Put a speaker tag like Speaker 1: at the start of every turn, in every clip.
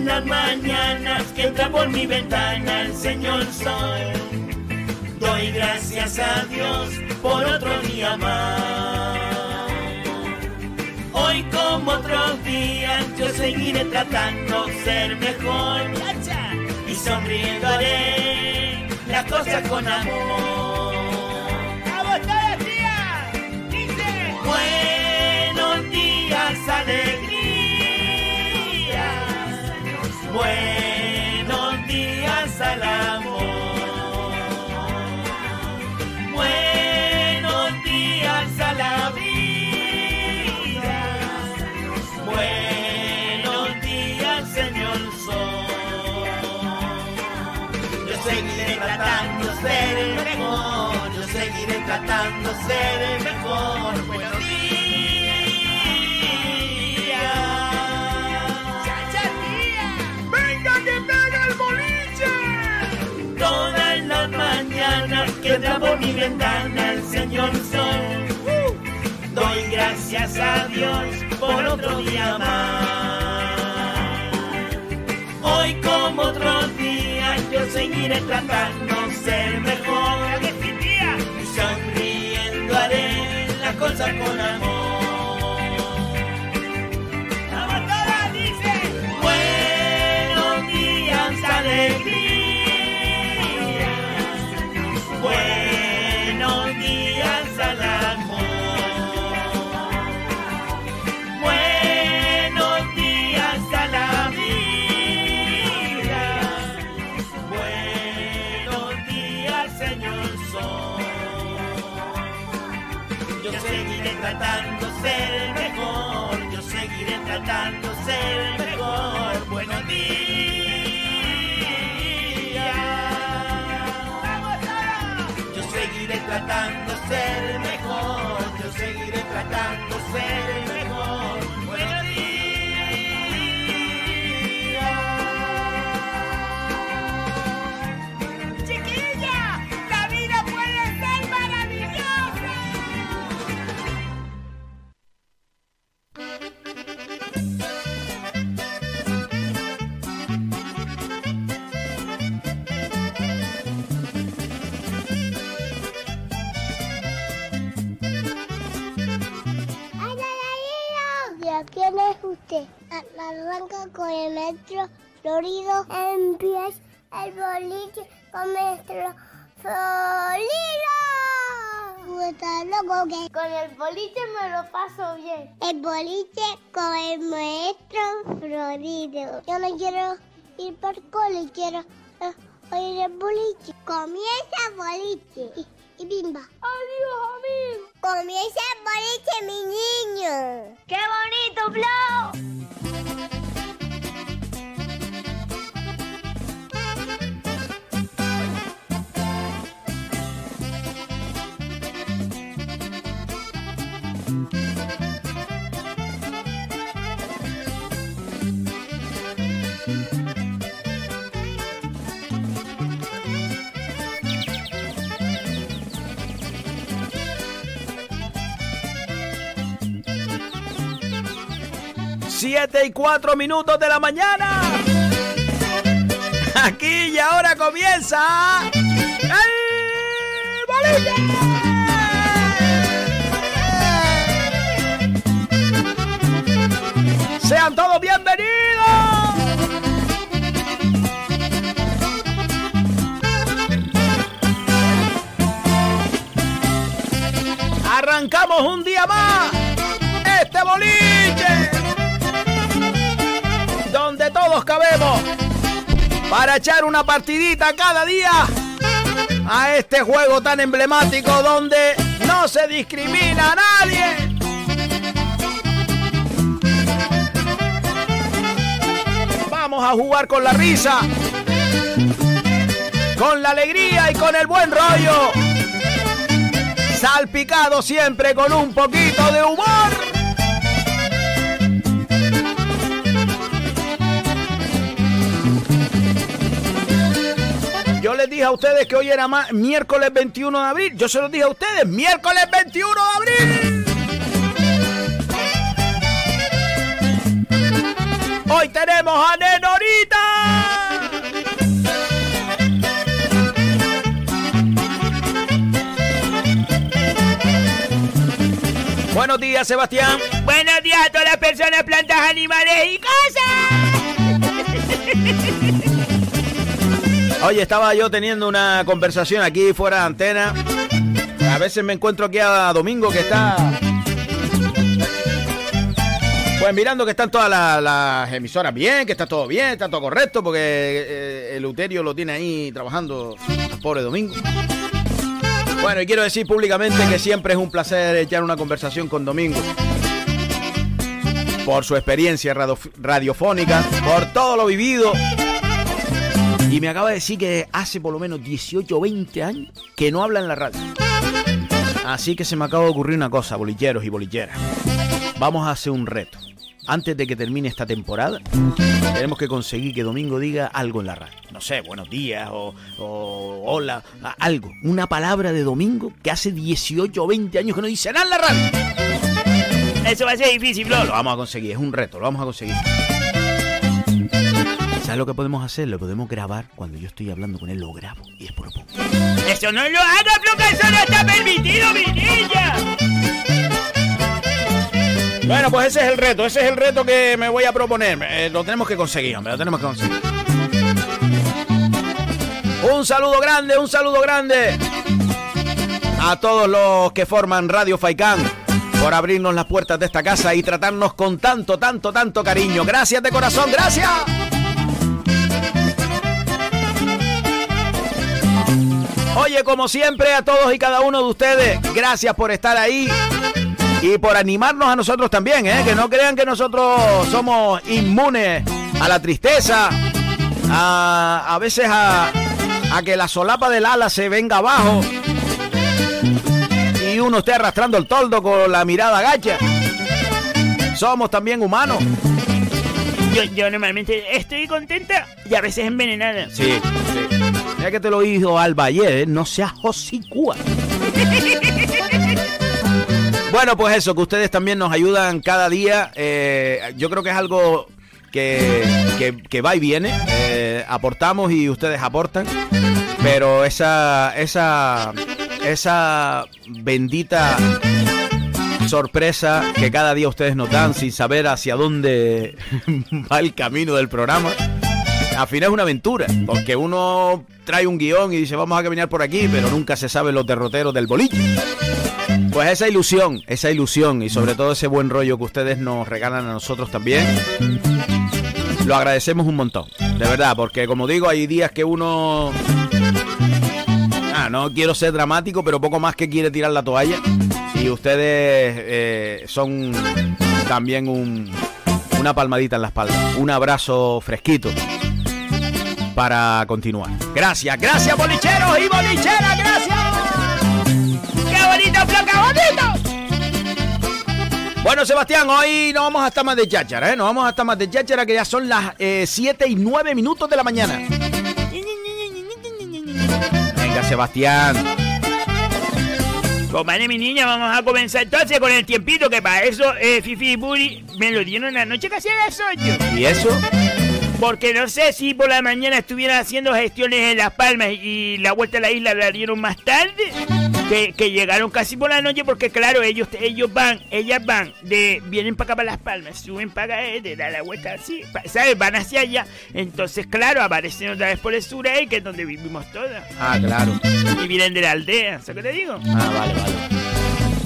Speaker 1: Todas las mañanas que entra por mi ventana el Señor sol. Doy gracias a Dios por otro día más. Hoy como otros días yo seguiré tratando de ser mejor y sonriendo haré las cosas con amor.
Speaker 2: ¡Dice!
Speaker 1: Buenos días, alegría. Buenos días al amor. Buenos días a la vida. Buenos días, Señor Sol. Yo seguiré tratando de ser el mejor. Yo seguiré tratando de ser el mejor. Buenos días. Por mi ventana el Señor Sol. Doy gracias a Dios por otro día más. Hoy como otros días yo seguiré tratando de ser mejor. Sonriendo haré las cosas con amor. Tratando ser mejor. Yo seguiré tratando ser mejor. Buenos días. Yo seguiré tratando ser mejor. Yo seguiré tratando ser mejor.
Speaker 3: Arranca con el metro Florido. Empieza el boliche con metro Florido. Tú estás loco que con el boliche me lo paso bien. El boliche con el maestro Florido. Yo no quiero ir por cole, quiero eh, oír el boliche. Comienza el boliche. Y, y bimba.
Speaker 2: ¡Adiós, amigo!
Speaker 3: Comienza el boliche, mi niño. ¡Qué bonito, Flo!
Speaker 4: Siete y cuatro minutos de la mañana. Aquí y ahora comienza. ¡El boliche! Sean todos bienvenidos. Arrancamos un día más para echar una partidita cada día a este juego tan emblemático donde no se discrimina a nadie. Vamos a jugar con la risa, con la alegría y con el buen rollo. Salpicado siempre con un poquito de humor. Les dije a ustedes que hoy era ma- miércoles 21 de abril. Yo se los dije a ustedes, miércoles 21 de abril. Hoy tenemos a Nenorita. Buenos días, Sebastián.
Speaker 5: Buenos días a todas las personas, plantas, animales y cosas.
Speaker 4: Oye, estaba yo teniendo una conversación aquí fuera de antena. A veces me encuentro aquí a Domingo que está pues mirando que están todas las, emisoras bien, que está todo bien, está todo correcto, porque eh, el Uterio lo tiene ahí trabajando, pobre Domingo. Bueno, y quiero decir públicamente que siempre es un placer echar una conversación con Domingo. Por su experiencia radiofónica, por todo lo vivido. Y me acaba de decir que hace por lo menos 18 o 20 años que no habla en la radio. Así que se me acaba de ocurrir una cosa, bolilleros y bolilleras. Vamos a hacer un reto antes de que termine esta temporada, tenemos que conseguir que Domingo diga algo en la radio. No sé, buenos días o, hola, algo. Una palabra de Domingo que hace 18 o 20 años que no dice nada en la radio.
Speaker 5: Eso va a ser difícil, bro.
Speaker 4: Lo vamos a conseguir, es un reto, lo vamos a conseguir. ¿Sabes lo que podemos hacer? Lo podemos grabar cuando yo estoy hablando con él, lo grabo y es puro poco.
Speaker 5: Eso no lo haga, eso no está permitido, mi niña.
Speaker 4: Bueno, pues ese es el reto, ese es el reto que me voy a proponer. Eh, lo tenemos que conseguir, hombre, lo tenemos que conseguir. Un saludo grande, un saludo grande a todos los que forman Radio Faikán por abrirnos las puertas de esta casa y tratarnos con tanto, tanto, tanto cariño. Gracias de corazón, gracias. Oye, como siempre, a todos y cada uno de ustedes, gracias por estar ahí y por animarnos a nosotros también, ¿eh? que no crean que nosotros somos inmunes a la tristeza, a, a veces a, a que la solapa del ala se venga abajo y uno esté arrastrando el toldo con la mirada gacha. Somos también humanos.
Speaker 5: Yo, yo normalmente estoy contenta y a veces envenenada.
Speaker 4: Sí, sí. Ya que te lo dijo al Valle, ¿eh? no seas hocicúa. Bueno, pues eso, que ustedes también nos ayudan cada día. Eh, yo creo que es algo que, va y viene. Eh, aportamos y ustedes aportan. Pero esa, esa, esa bendita sorpresa que cada día ustedes nos dan sin saber hacia dónde va el camino del programa. Al final es una aventura, porque uno trae un guion y dice vamos a caminar por aquí, pero nunca se sabe los derroteros del boliche. Pues esa ilusión, esa ilusión y sobre todo ese buen rollo que ustedes nos regalan a nosotros también, lo agradecemos un montón, de verdad, porque como digo, hay días que uno... Ah, no quiero ser dramático, pero poco más que quiere tirar la toalla. Y ustedes eh, son también un, una palmadita en la espalda, un abrazo fresquito para continuar. Gracias, gracias bolicheros y bolicheras, gracias
Speaker 5: bonito, bonito!
Speaker 4: Bueno, Sebastián, hoy no vamos a estar más de cháchara, ¿eh? No vamos a estar más de cháchara, que ya son las 7 eh, y 9 minutos de la mañana. Venga, Sebastián.
Speaker 5: Vale, mi niña, vamos a comenzar entonces con el tiempito, que para eso eh, Fifi y Buri me lo dieron la noche casi a las 8.
Speaker 4: ¿Y eso?
Speaker 5: Porque no sé si por la mañana estuvieran haciendo gestiones en Las Palmas y la vuelta a la isla la dieron más tarde. Que, llegaron casi por la noche porque claro, ellos ellos van, ellas van, de vienen para acá para Las Palmas, suben para acá, eh, de dar la vuelta así, ¿sabes? Van hacia allá. Entonces, claro, aparecen otra vez por el sur ahí, que es donde vivimos todas.
Speaker 4: Ah, claro.
Speaker 5: Y vienen de la aldea, ¿sabes qué te digo?
Speaker 4: Ah, vale, vale.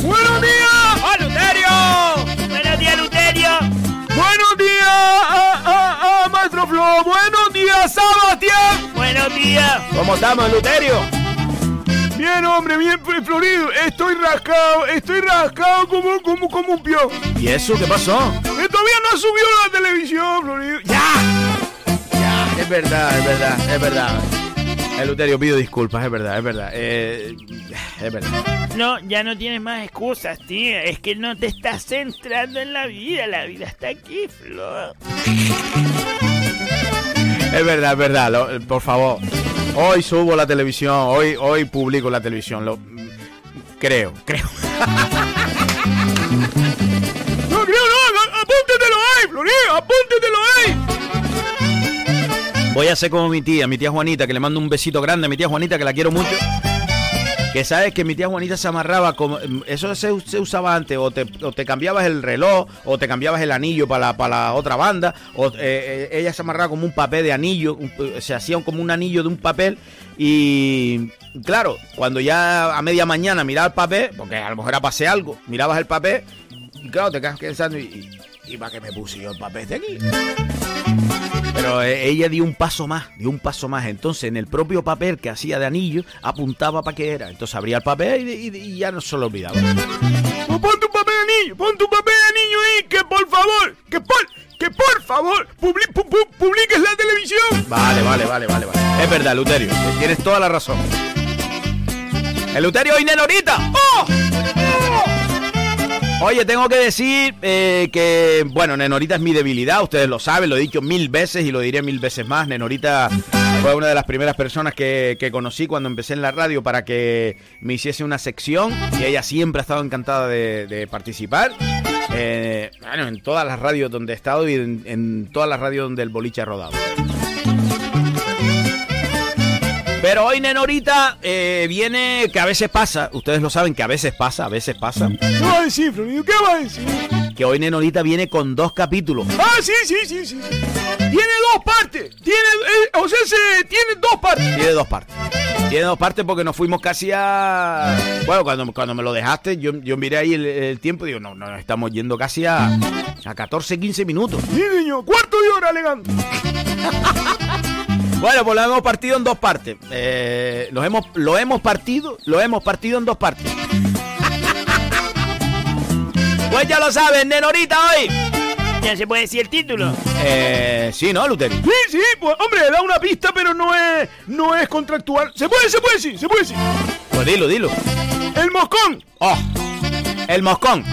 Speaker 5: ¡Buenos días! ¡Oh, Luterio! ¡Buenos días, Luterio!
Speaker 6: Buenos días, ah, ah, ah, maestro Flo. Buenos días, Sebastián.
Speaker 5: Buenos días.
Speaker 4: ¿Cómo estamos, Luterio?
Speaker 6: Bien, hombre, bien florido. Estoy rascado, estoy rascado como, como, como un pio.
Speaker 4: ¿Y eso qué pasó?
Speaker 6: Que todavía no ha subido la televisión, Florido.
Speaker 4: ¡Ya! Ya, es verdad, es verdad, es verdad. Luterio, pido disculpas, es verdad, es verdad. Eh, es verdad.
Speaker 5: No, ya no tienes más excusas, tío. Es que no te estás centrando en la vida. La vida está aquí, Flo.
Speaker 4: Es verdad, es verdad. por favor. Hoy subo la televisión. Hoy, hoy publico la televisión. Lo, creo, creo.
Speaker 6: No, no. Apúntetelo ahí, Florín. Apúntetelo ahí.
Speaker 4: Voy a hacer como mi tía, mi tía Juanita, que le mando un besito grande a mi tía Juanita, que la quiero mucho. Que sabes que mi tía Juanita se amarraba como. Eso se, usaba antes, o te, cambiabas el reloj, o te cambiabas el anillo para la, otra banda, o eh, eh, ella se amarraba como un papel de anillo, un- se hacía como un anillo de un papel, y claro, cuando ya a media mañana miraba el papel, porque a lo mejor era hacer algo, mirabas el papel, claro, te quedas pensando, ¿y, y, y para qué me puse yo el papel de aquí? Pero eh, ella dio un paso más, dio un paso más. Entonces, en el propio papel que hacía de anillo, apuntaba para qué era. Entonces abría el papel y, y- y ya no se lo olvidaba.
Speaker 6: Pues pon tu papel de niño, pon tu papel de niño ahí, que por favor, que por, que por favor, publi- pu- pu- publiques la televisión.
Speaker 4: Vale, vale, vale, vale, vale. Es verdad, Luterio. Tienes toda la razón. El Luterio y Nenorita. ¡Oh! Oye, tengo que decir eh, que, bueno, Nenorita es mi debilidad, ustedes lo saben, lo he dicho mil veces y lo diré mil veces más. Nenorita fue una de las primeras personas que, que conocí cuando empecé en la radio para que me hiciese una sección y ella siempre ha estado encantada de, participar. Eh, bueno, en todas las radios donde he estado y en, en todas las radios donde el boliche ha rodado. Pero hoy Nenorita eh, viene, que a veces pasa, ustedes lo saben que a veces pasa, a veces pasa,
Speaker 6: ¿Qué va a decir, Florido? ¿Qué va a decir?
Speaker 4: que hoy Nenorita viene con dos capítulos.
Speaker 6: Ah, sí, sí, sí, sí. Tiene dos partes. Tiene, eh, o sea, se, tiene dos partes.
Speaker 4: Tiene dos partes. Tiene dos partes porque nos fuimos casi a... Bueno, cuando, cuando me lo dejaste, yo, yo miré ahí el, el tiempo y digo, no, no, estamos yendo casi a, a 14, 15 minutos.
Speaker 6: Sí, señor. Cuarto de hora alegando.
Speaker 4: Bueno, pues lo hemos partido en dos partes. Eh, los hemos, lo hemos partido, lo hemos partido en dos partes. Pues ya lo saben, Nenorita hoy.
Speaker 5: Ya se puede decir el título.
Speaker 4: Eh, sí, ¿no, Luteri?
Speaker 6: Sí, sí, pues, hombre, da una pista, pero no es, no es contractual. Se puede, se puede decir, se puede decir.
Speaker 4: Pues dilo, dilo.
Speaker 6: El moscón.
Speaker 4: Oh, el moscón.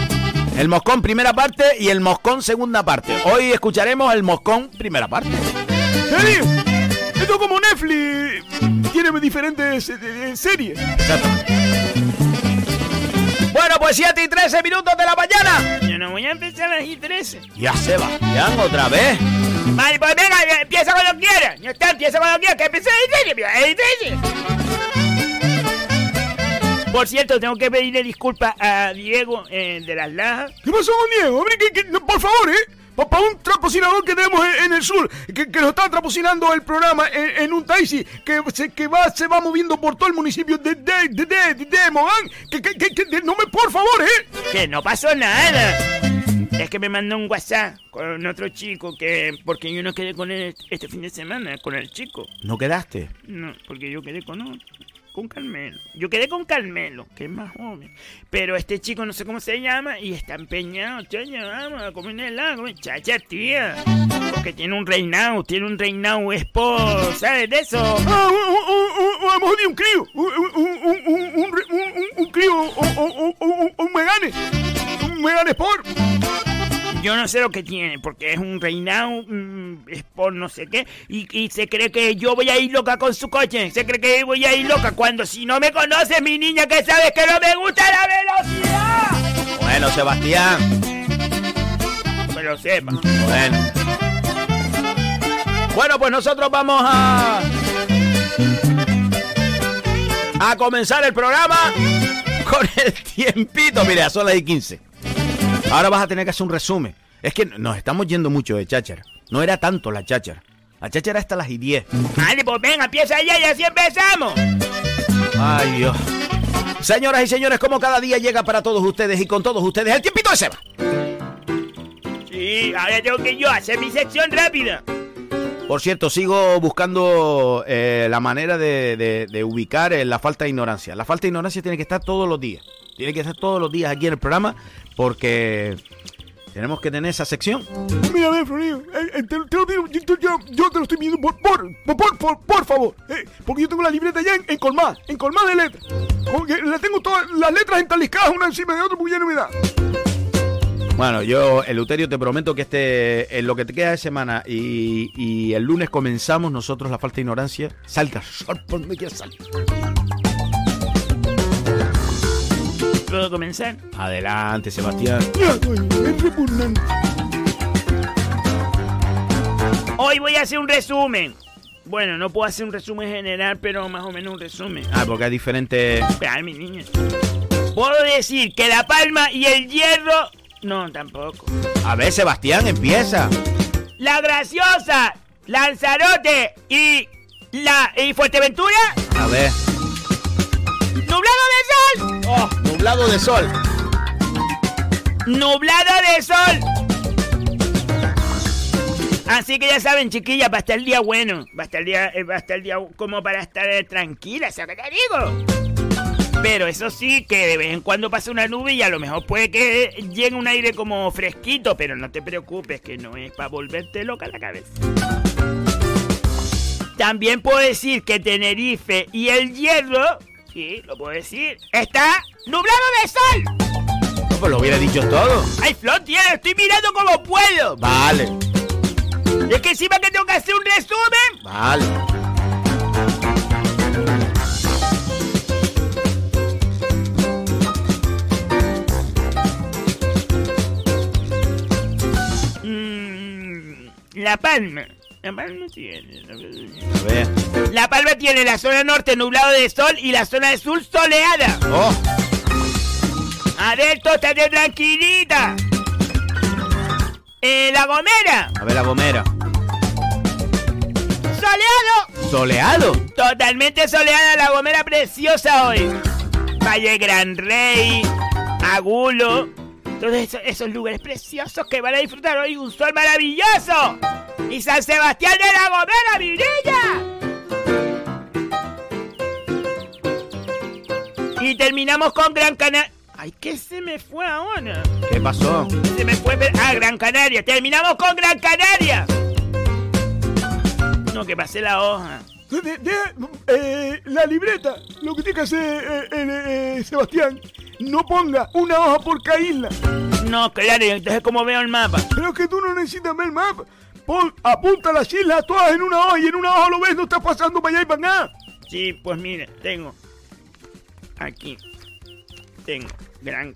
Speaker 4: El moscón primera parte y el moscón segunda parte. Hoy escucharemos el moscón primera parte.
Speaker 6: Te digo, esto como Netflix tiene diferentes eh, eh, series.
Speaker 4: Bueno, pues 7 y 13 minutos de la mañana.
Speaker 5: Yo no voy a empezar a las y 13.
Speaker 4: Ya Sebastián otra vez.
Speaker 5: Vale, pues venga, empieza cuando quieras. Ya está, empieza cuando quieras, que empiece a las 13. Por cierto, tengo que pedirle disculpas a Diego eh, de las Lajas.
Speaker 6: ¿Qué pasó con Diego? Hombre, que, que- no, por favor, ¿eh? Para un trapocinador que tenemos en, en el sur, que, que nos está trapocinando el programa en, en un taxi, que, se, que va, se va moviendo por todo el municipio de, de, de, de, de, de Mogán. Que, que, que, que- de- no me, por favor, ¿eh?
Speaker 5: Que no pasó nada. Es que me mandó un WhatsApp con otro chico que... Porque yo no quedé con él este fin de semana, con el chico.
Speaker 4: ¿No quedaste?
Speaker 5: No, porque yo quedé con otro. Con Carmelo. Yo quedé con Carmelo, que es más joven. Pero este chico no sé cómo se llama y está empeñado. Chacha, vamos a comer helado. Chacha, tía. Porque tiene un reinado, tiene un reinado sport, ¿sabes de eso?
Speaker 6: Ah, un, un, crío. Un- un crío, un, un, un, un- un megane. Un megane sport.
Speaker 5: Yo no sé lo que tiene, porque es un reinado mm, sport no sé qué. Y, y se cree que yo voy a ir loca con su coche. Se cree que voy a ir loca cuando si no me conoces, mi niña, que sabes que no me gusta la velocidad.
Speaker 4: Bueno, Sebastián.
Speaker 5: Que lo sepa.
Speaker 4: Bueno. Bueno, pues nosotros vamos a. A comenzar el programa con el tiempito. Mira, son las y 15. Ahora vas a tener que hacer un resumen. Es que nos estamos yendo mucho de cháchara. No era tanto la cháchara. La cháchara hasta las y 10.
Speaker 5: Vale, pues venga, empieza ya y así empezamos.
Speaker 4: Ay, Dios. Señoras y señores, como cada día llega para todos ustedes y con todos ustedes el tiempito de Seba.
Speaker 5: Sí, ahora tengo que yo hacer mi sección rápida.
Speaker 4: Por cierto, sigo buscando eh, la manera de, de- de ubicar eh, la falta de ignorancia. La falta de ignorancia tiene que estar todos los días. Tiene que estar todos los días aquí en el programa porque tenemos que tener esa sección.
Speaker 6: Mira, a ver, Florido, eh, eh, te, te lo digo, yo, yo- yo te lo estoy pidiendo por, por, por, por, favor, eh, porque yo tengo la libreta ya en, en colmada, en colmada de letras. Porque la tengo todas las letras entaliscadas una encima de otra porque ya no me da.
Speaker 4: Bueno, yo, Eleuterio, te prometo que este, en lo que te queda de semana y, y el lunes comenzamos nosotros la falta de ignorancia. Salta, sal, por donde quieras, salta.
Speaker 5: ¿Puedo comenzar?
Speaker 4: Adelante, Sebastián.
Speaker 5: Hoy voy a hacer un resumen. Bueno, no puedo hacer un resumen general, pero más o menos un resumen.
Speaker 4: Ah, porque hay diferentes...
Speaker 5: Ay, mi niña. Puedo decir que La Palma y el Hierro... No, tampoco.
Speaker 4: A ver, Sebastián, empieza.
Speaker 5: La Graciosa, Lanzarote y... La... ¿Y Fuerteventura?
Speaker 4: A ver.
Speaker 5: ¡Nublado de sol!
Speaker 4: Oh, nublado de sol.
Speaker 5: ¡Nublado de sol! Así que ya saben, chiquillas, va a estar el día bueno. Va a estar el día, eh, va a estar el día como para estar eh, tranquila, ¿sabes qué digo? Pero eso sí, que de vez en cuando pasa una nube y a lo mejor puede que llegue un aire como fresquito, pero no te preocupes, que no es para volverte loca la cabeza. También puedo decir que Tenerife y el Hierro, sí, lo puedo decir, está nublado de sol.
Speaker 4: No, pues lo hubiera dicho todo.
Speaker 5: ¡Ay, Flor, tío! Estoy mirando como puedo.
Speaker 4: Vale,
Speaker 5: Es que encima que tengo que hacer un resumen.
Speaker 4: vale.
Speaker 5: Mm, la Palma. La Palma tiene.
Speaker 4: A ver.
Speaker 5: La Palma tiene la zona norte nublado de sol y la zona de sur soleada.
Speaker 4: Oh,
Speaker 5: Adentro estate tranquilita. Eh, la Gomera.
Speaker 4: a ver la gomera.
Speaker 5: Soleado.
Speaker 4: Soleado.
Speaker 5: Totalmente soleada la Gomera preciosa hoy. Valle Gran Rey, Agulo, todos esos, esos lugares preciosos que van a disfrutar hoy un sol maravilloso. Y San Sebastián de la Gomera, Virilla. Y terminamos con Gran Canaria. Ay, ¿qué se me fue ahora?
Speaker 4: ¿Qué pasó?
Speaker 5: Se me fue. Ah, Gran Canaria. Terminamos con Gran Canaria. No, que pasé la hoja.
Speaker 6: De- de- eh, la libreta, lo que tiene que hacer eh, eh, eh, Sebastián, no ponga una hoja por cada isla.
Speaker 5: No, claro, entonces como veo el mapa.
Speaker 6: Pero es que tú no necesitas ver el mapa. Pon, apunta las islas todas en una hoja y en una hoja lo ves, no estás pasando para allá y para acá.
Speaker 5: Sí, pues mire, tengo aquí, tengo Gran,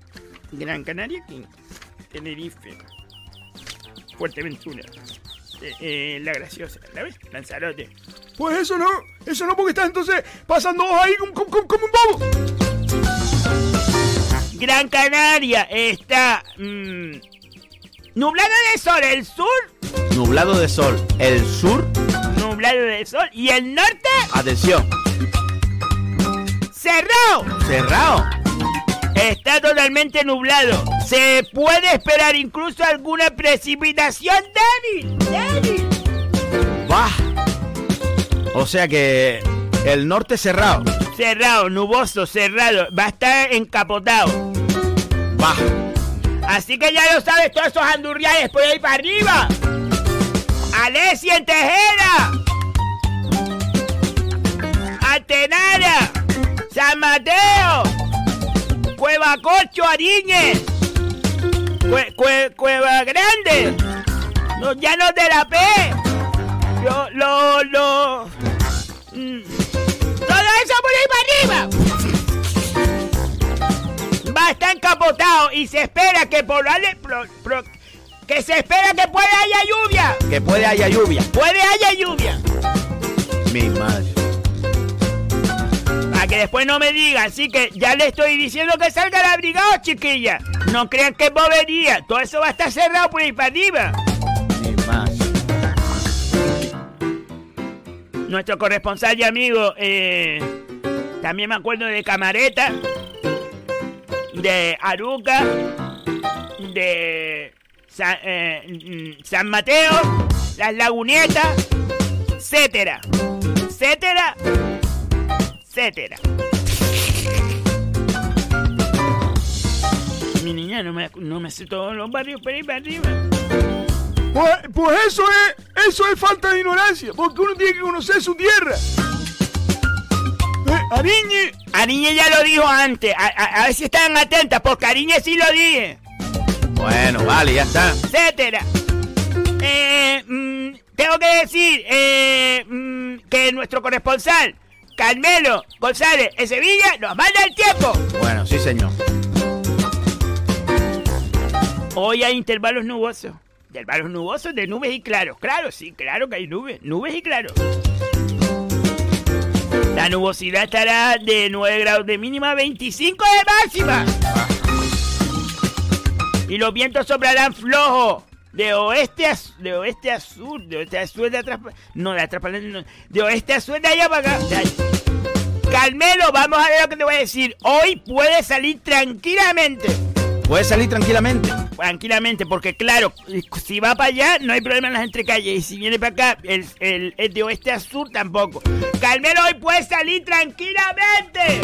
Speaker 5: Gran Canaria aquí, Tenerife, Fuerteventura, eh, eh, La Graciosa, ¿la ves? Lanzarote.
Speaker 6: Pues eso no, eso no porque estás entonces pasando hojas ahí como- como un bobo.
Speaker 5: Gran Canaria está mm, nublado de sol, el sur,
Speaker 4: Nublado de sol. El sur,
Speaker 5: nublado de sol, y el norte,
Speaker 4: atención,
Speaker 5: cerrado.
Speaker 4: cerrado.
Speaker 5: Está totalmente nublado. Se puede esperar incluso alguna precipitación débil. Débil.
Speaker 4: Va. O sea que el norte cerrado.
Speaker 5: Cerrado, nuboso, cerrado. Va a estar encapotado.
Speaker 4: Va.
Speaker 5: Así que ya lo sabes, todos esos andurriales por ahí para arriba. Alessi en Tejera. Atenara. San Mateo. Cueva Corcho, Ariñez. Cue- cue- Cueva Grande. Los llanos de la P. Lo, lo, lo. Mm. Eso por ahí para arriba. Va a estar encapotado y se espera que por pro- pro- que se espera que pueda haya lluvia.
Speaker 4: Que puede haya lluvia.
Speaker 5: Puede haya lluvia.
Speaker 4: Mi madre.
Speaker 5: Para que después no me digan. Así que ya le estoy diciendo que salga el abrigado, chiquilla. No crean que es bobería. Todo eso va a estar cerrado por ahí para arriba. Nuestro corresponsal y amigo, eh, también me acuerdo de Camareta, de Aruca, de Sa- eh, mm, San Mateo, Las Lagunetas, etcétera, etcétera, etcétera. Mi niña no me, no me sé todos los barrios por ahí arriba.
Speaker 6: Pues, pues eso es, eso es falta de ignorancia, porque uno tiene que conocer su tierra. Eh, Ariñe,
Speaker 5: Ariñe ya lo dijo antes, a, a- a ver si están atentas, porque Ariñe sí lo dije.
Speaker 4: Bueno, vale, ya está.
Speaker 5: etcétera. Eh, mm, tengo que decir eh, mm, que nuestro corresponsal, Carmelo González en Sevilla, nos manda el tiempo.
Speaker 4: Bueno, sí, señor.
Speaker 5: Hoy hay intervalos nubosos. Intervalos nubosos de nubes y claros. Claro, sí, claro que hay nubes. Nubes y claros. La nubosidad estará de 9 grados de mínima, 25 de máxima. Y los vientos sobrarán flojos. De oeste a, de oeste a sur, de oeste a sur, de atrás, no, de atrás de oeste a sur, de allá para acá. Calmelo, vamos a ver lo que te voy a decir. Hoy puedes salir tranquilamente.
Speaker 4: Puedes salir tranquilamente.
Speaker 5: Tranquilamente, porque claro, si va para allá no hay problema en las entrecalles. Y si viene para acá, el, el, el de oeste a sur tampoco. Calmelo, hoy puedes salir tranquilamente.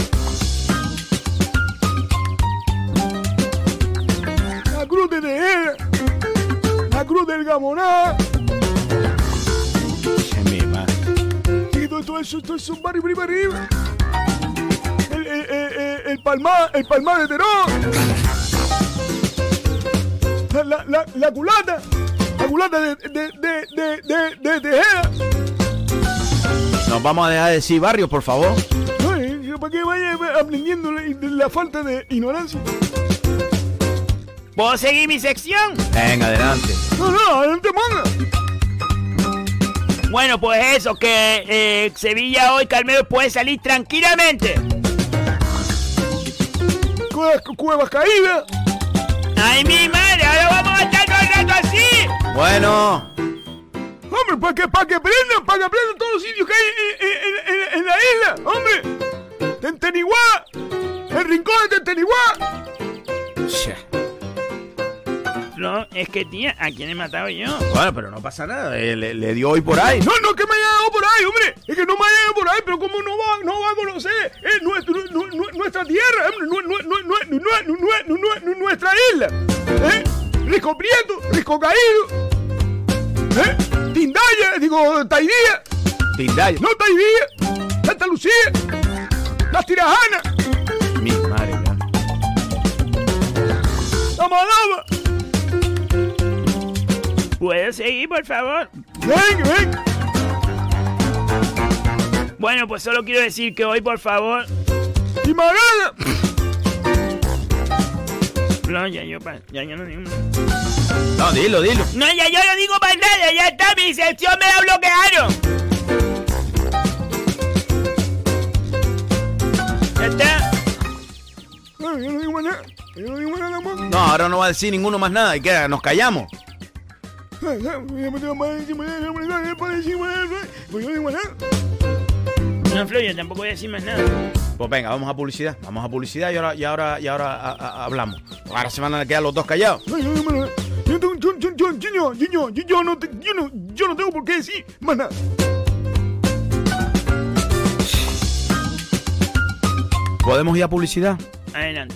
Speaker 6: La cruz de Tejeda. La cruz del Gamoná. Y todo, todo eso, todo eso, barrio arriba, arriba. El, el, el, el, el palmar, el palmar de Terón. La, la, la, la culata. La culata de, de, de, de, de, de Tejeda.
Speaker 4: Nos vamos a dejar de decir barrio, por favor.
Speaker 6: Ay, para que vaya aprendiendo la, la falta de ignorancia.
Speaker 5: ¿Puedo seguir mi sección?
Speaker 4: Venga, adelante.
Speaker 6: No, no, adelante manda.
Speaker 5: Bueno, pues eso, que eh, Sevilla hoy, Calmelo, puede salir tranquilamente.
Speaker 6: Cuevas, cuevas caídas.
Speaker 5: ¡Ay, mi madre! Ahora vamos a estar todo el rato así.
Speaker 4: Bueno.
Speaker 6: Hombre, para que, para que aprendan, para que aprendan todos los sitios que hay en, la isla, hombre. Tenteniguá, el rincón de Tenteniguá.
Speaker 5: No, es que tía, ¿a quién he matado yo?
Speaker 4: Bueno, pero no pasa nada, eh, le, dio hoy por ahí.
Speaker 6: No, no, que me haya dado por ahí, hombre. Es que no me haya dado por ahí, pero ¿cómo no va, no va a conocer eh, nuestro, nu, nu, nuestra tierra, eh, nu, nuestra isla? ¿Eh? Risco Prieto, Risco Caído. ¿Eh? Tindaya, digo, Taidía.
Speaker 4: Tindaya.
Speaker 6: No Taidía. Santa Lucía. Las Tirajanas.
Speaker 4: Mi madre. ya.
Speaker 6: La Madama.
Speaker 5: ¿Puedo seguir, por favor?
Speaker 6: Ven, ven.
Speaker 5: Bueno, pues solo quiero decir que hoy, por favor...
Speaker 6: Y Marana.
Speaker 5: No, ya yo, pa- ya yo no digo nada.
Speaker 4: No, dilo, dilo.
Speaker 5: No, ya yo no digo más nada, ya está, mi sección me la bloquearon. Ya está.
Speaker 6: No, yo no digo nada. Yo no digo nada más.
Speaker 4: No, ahora no va a decir ninguno más nada. ¿Y qué? ¿Nos callamos?
Speaker 6: No
Speaker 5: yo tampoco voy a decir más nada.
Speaker 4: Pues venga, vamos a publicidad. Vamos a publicidad y ahora, y ahora, y ahora a- a- hablamos. Ahora se van a quedar los dos callados.
Speaker 6: No- yo no tengo por qué decir más nada.
Speaker 4: ¿Podemos ir a publicidad?
Speaker 5: Adelante.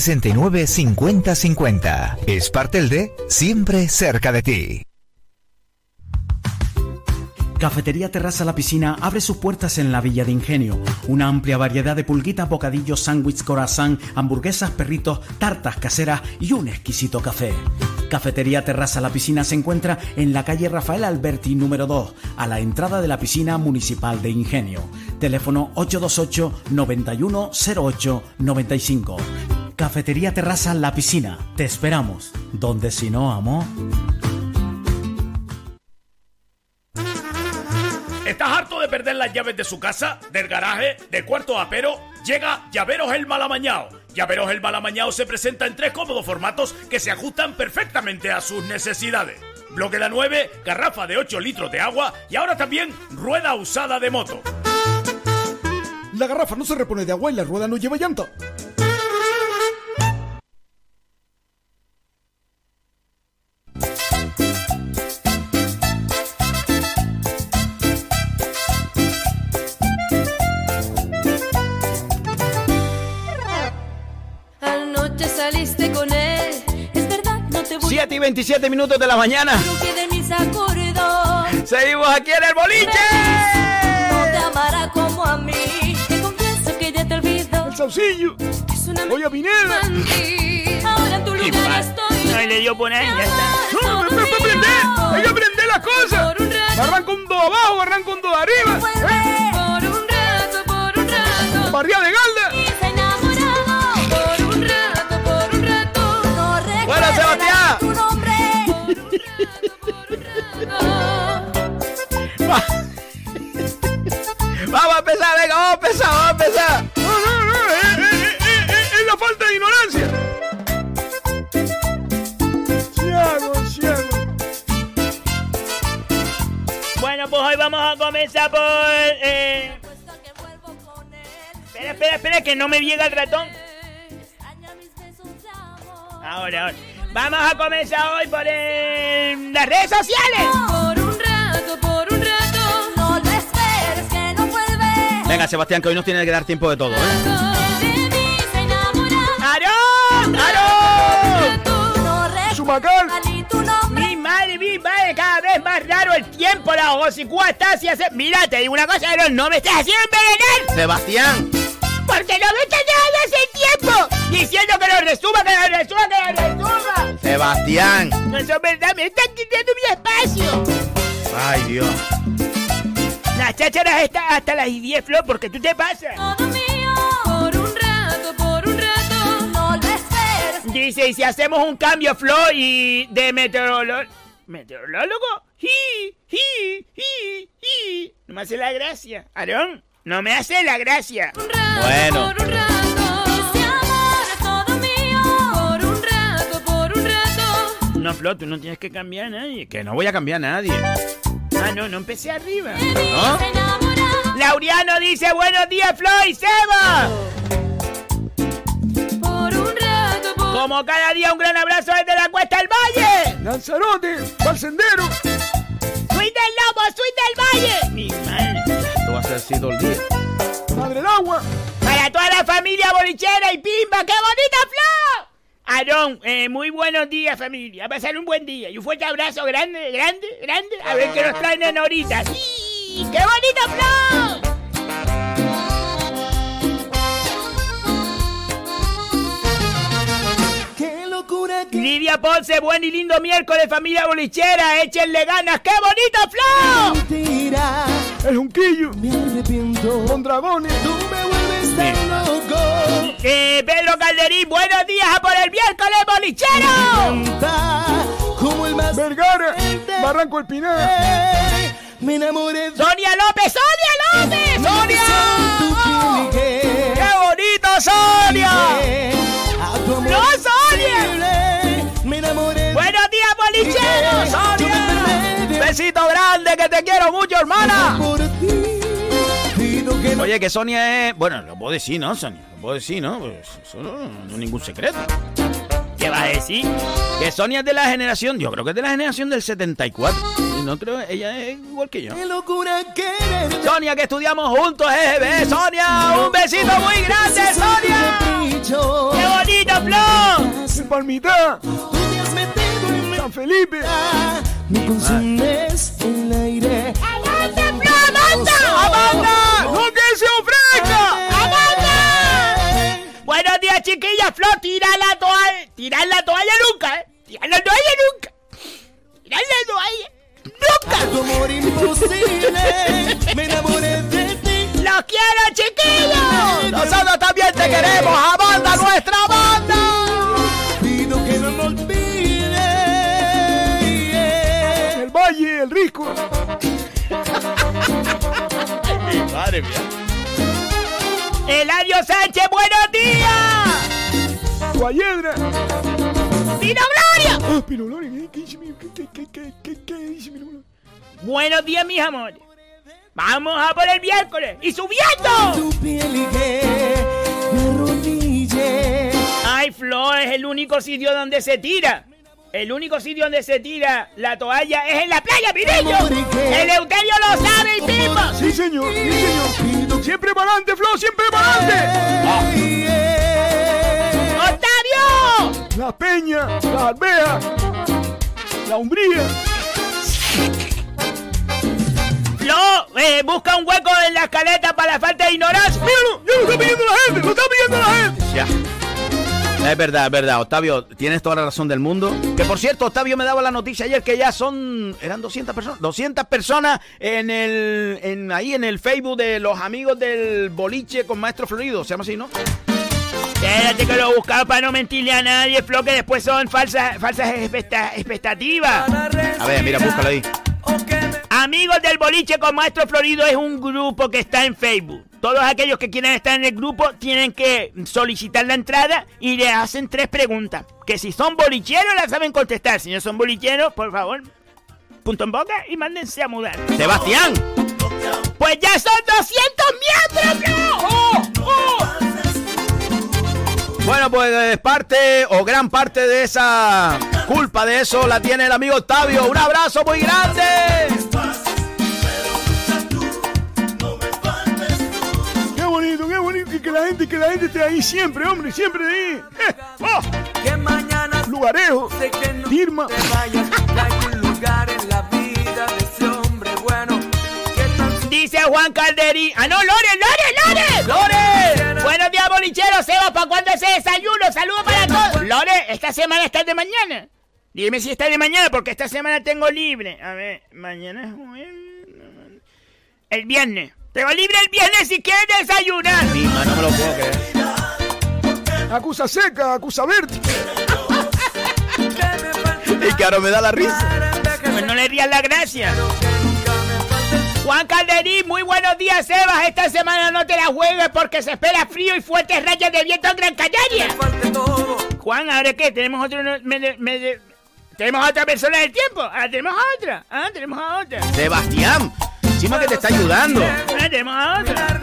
Speaker 7: 69 50 50. Espartelde, siempre cerca de ti.
Speaker 8: Cafetería Terraza La Piscina abre sus puertas en la Villa de Ingenio. Una amplia variedad de pulguitas, bocadillos, sándwiches, corazón, hamburguesas, perritos, tartas caseras y un exquisito café. Cafetería Terraza La Piscina se encuentra en la calle Rafael Alberti número 2, a la entrada de la piscina municipal de Ingenio. Teléfono 828 9108 95. Cafetería Terraza La Piscina. Te esperamos. Donde si no, amor.
Speaker 9: ¿Estás harto de perder las llaves de su casa, del garaje, del cuarto apero? Llega Llaveros el Malamañao. Llaveros el Malamañao se presenta en tres cómodos formatos que se ajustan perfectamente a sus necesidades. Bloque de 9, garrafa de 8 litros de agua y ahora también rueda usada de moto.
Speaker 6: La garrafa no se repone de agua y la rueda no lleva llanta.
Speaker 4: Y 27 minutos de la mañana. Seguimos aquí en el boliche.
Speaker 10: No te amará como a mí. Te confieso que ya te olvido.
Speaker 6: El saucillo.
Speaker 10: Es una
Speaker 6: Oye, Pineda.
Speaker 10: Ahora en tu lugar estoy.
Speaker 5: No, le dio por ahí, ya está.
Speaker 6: No, me, me, me aprende. Hay que aprender las cosas. Arranca un do abajo, arranca un do arriba. ¿eh?
Speaker 10: Por un rato, por un rato.
Speaker 6: Barría de galda.
Speaker 4: Vamos a empezar, venga, vamos a empezar, vamos a empezar.
Speaker 6: No, no, no. Es, es- es- es la falta de ignorancia. Ciago, ciago.
Speaker 5: Bueno, pues hoy vamos a comenzar por... Eh... Espera, espera, espera, que no me llega el ratón. Ahora, ahora. Vamos a comenzar hoy por eh, las redes sociales.
Speaker 4: Venga, Sebastián, que hoy nos tiene que dar tiempo de todo, ¿eh?
Speaker 5: ¡Aarón! ¡Aarón!
Speaker 10: Nombre.
Speaker 5: Mi madre, mi madre, cada vez más raro el tiempo, la hocicúa está así hace... Mira, te digo una cosa, Aarón, no me estás haciendo envenenar.
Speaker 4: Sebastián.
Speaker 5: Porque no me estás dejando hace tiempo. Diciendo que lo resuma, que lo resuma, que lo resuma.
Speaker 4: Sebastián.
Speaker 5: No, eso es verdad, me están quitando mi espacio.
Speaker 4: Ay, Dios.
Speaker 5: Las chácharas están hasta las 10, Flor, porque tú te pasas.
Speaker 10: Todo mío. Por un rato, por un rato. No lo.
Speaker 5: Dice, ¿y si hacemos un cambio, Flor, y de meteorólogo? ¿Meteorólogo? ¡Hi! ¡Hi! ¡Hi! ¡Hi! No me hace la gracia. Aarón, no me hace la gracia.
Speaker 10: Un rato,
Speaker 4: Bueno.
Speaker 10: por un rato. Ese amor es todo mío. Por un rato, por un rato.
Speaker 5: No, Flor, tú no tienes que cambiar a nadie.
Speaker 4: Que no voy a cambiar a nadie.
Speaker 5: Ah, no, no empecé arriba.
Speaker 4: ¿No?
Speaker 5: Laureano dice, buenos días, Flor y Seba.
Speaker 10: Por un rato, por
Speaker 5: Como cada día, un gran abrazo desde la Cuesta del Valle.
Speaker 6: Lanzarote. Pa'l sendero.
Speaker 5: ¡Suite del Lobo, suite del Valle! Mi madre.
Speaker 4: Esto va a ser así todo el día.
Speaker 6: Madre el agua.
Speaker 5: Para toda la familia bolichera y pimba, ¡qué bonita flor! Aarón, eh, muy buenos días familia, a pasar un buen día y un fuerte abrazo grande, grande, grande, a ver qué nos traen en ahorita. ¡Sí! ¡Qué!
Speaker 6: Qué locura
Speaker 5: Lidia Ponce, buen y lindo miércoles familia bolichera, échenle ganas, ¡qué bonita flor!
Speaker 6: mentira. El junquillo. Me arrepiento. Con dragones. Tú me vuelves
Speaker 5: Eh, Pedro Calderín, buenos días a por el miércoles bolichero.
Speaker 6: Vergara. Barranco El Pinar. Me enamoré de
Speaker 5: Sonia López, Sonia López, Sonia.
Speaker 6: piel.
Speaker 5: ¡Qué bonito, Sonia! ¡No, Sonia!
Speaker 6: imposible. Me enamoré.
Speaker 5: ¡Buenos días,
Speaker 6: me
Speaker 5: ¡Sonia! ¡Besito grande, que te quiero mucho, hermana!
Speaker 6: Que no.
Speaker 4: Oye, que Sonia es. Bueno, lo puedo decir, ¿no, Sonia? Lo puedo decir, ¿no? Pues eso no, no es ningún secreto.
Speaker 5: ¿Qué vas a decir?
Speaker 4: Que Sonia es de la generación. Yo creo que es de la generación del 74. Y no creo. Ella es igual que yo.
Speaker 6: Qué locura quererte.
Speaker 4: Sonia, que estudiamos juntos, EGB. Sonia, un besito muy grande, Sonia.
Speaker 5: ¡Qué bonito, Flor!
Speaker 6: Palmita. Tú te has metido en San Felipe. Me consumes el aire.
Speaker 5: ¡Amanda! ¡Amanda! ¡No Flor, tira la toalla. Tira la toalla nunca, ¿eh? Tira la toalla nunca. Tira la toalla. ¡Nunca!
Speaker 11: Tu amor imposible, me enamoré de ti.
Speaker 5: ¡Los quiero, chiquillos! Nosotros también te queremos, Amanda, nuestra banda.
Speaker 11: Pido que no me olvides.
Speaker 6: El Valle, el Risco.
Speaker 4: Madre mía.
Speaker 5: Eladio Sánchez, buenos días.
Speaker 6: Guayedra.
Speaker 5: ¡Pino Gloria!
Speaker 6: Ah, Pino Gloria, ¿qué- dice mi- qué- qué- qué- qué- qué- qué dice Gloria?
Speaker 5: Buenos días, mis amores. Vamos a por el miércoles y subiendo. Ay, Flo, es el único sitio donde se tira. El único sitio donde se tira la toalla es en la playa, Pirillo. El Euterio lo sabe y pimba.
Speaker 6: Sí, señor, sí, señor. Siempre para adelante, Flo, siempre para adelante. La Peña, la Albea, la Umbría.
Speaker 5: Flo, eh, busca un hueco en la escaleta para la falta de ignorancia.
Speaker 6: Míralo, ya lo está pidiendo la gente, lo está pidiendo la gente.
Speaker 4: Ya. Es verdad, es verdad, Octavio, tienes toda la razón del mundo. Que por cierto, Octavio me daba la noticia ayer que ya son. eran 200 personas. 200 personas en el. En, ahí en el Facebook de los amigos del boliche con Maestro Florido. Se llama así, ¿no?
Speaker 5: Espérate que lo buscaba para no mentirle a nadie, Flo, que después son falsas, falsas expecta- expectativas.
Speaker 4: A ver, mira, búscalo ahí.
Speaker 5: Amigos del Boliche con Maestro Florido es un grupo que está en Facebook. Todos aquellos que quieran estar en el grupo tienen que solicitar la entrada y le hacen tres preguntas. Que si son bolicheros las saben contestar. Si no son bolicheros, por favor, punto en boca y mándense a mudar.
Speaker 4: Sebastián.
Speaker 5: Pues ya son 200 miembros, Flo. ¡Oh, oh!
Speaker 4: Bueno, pues eh, parte o gran parte de esa culpa de eso la tiene el amigo Octavio. Un abrazo muy grande.
Speaker 6: Qué bonito, qué bonito que, que la gente, que la gente esté ahí siempre, hombre, siempre ahí. Eh, oh, lugarejo, Irma.
Speaker 11: te vayas. que Hay un lugar en la vida de ese hombre bueno. Que tan
Speaker 5: Dice Juan Calderí. Ah, no, Lore, Lore, Lore. Lore. Buenos días, bolicheros. Seba, ¿para cuándo ese desayuno? Saludos para todos. Lore, esta semana está de mañana. Dime si está de mañana, porque esta semana tengo libre. A ver, mañana es jueves. El viernes. Tengo libre el viernes si quieres desayunar.
Speaker 4: Mima, no me lo puedo creer.
Speaker 6: acusa seca, acusa verde.
Speaker 4: Y que ahora me da la risa.
Speaker 5: Pues no le rías la gracia. Juan Calderí, muy buenos días, Sebas. Esta semana no te la juegues porque se espera frío y fuertes rayas de viento en Gran Canaria. Juan, ¿ahora qué? ¿Tenemos otro... no- me- me- me- ¿Tenemos a otra persona del tiempo? Ah, tenemos a otra. Ah, tenemos a otra.
Speaker 4: Sebastián. Encima que te está ayudando.
Speaker 5: Ah, tenemos a otra.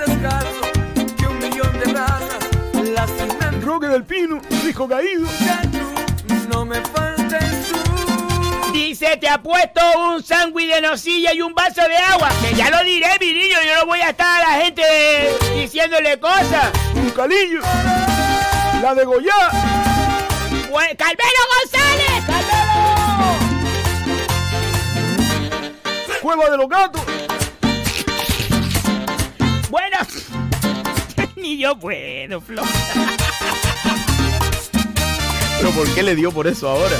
Speaker 6: Roque del Pino, Risco Caído.
Speaker 11: No me faltes tú.
Speaker 5: Dice, te ha puesto un sándwich de nocilla y un vaso de agua. Que ya lo diré, mi niño. Yo no voy a estar a la gente diciéndole cosas.
Speaker 6: Un calillo. La de Goya.
Speaker 5: Bue- ¡Calvero González! ¡Calvero!
Speaker 6: Cueva de los gatos.
Speaker 5: Bueno, ni yo puedo, Flo.
Speaker 4: Pero ¿por qué le dio por eso ahora?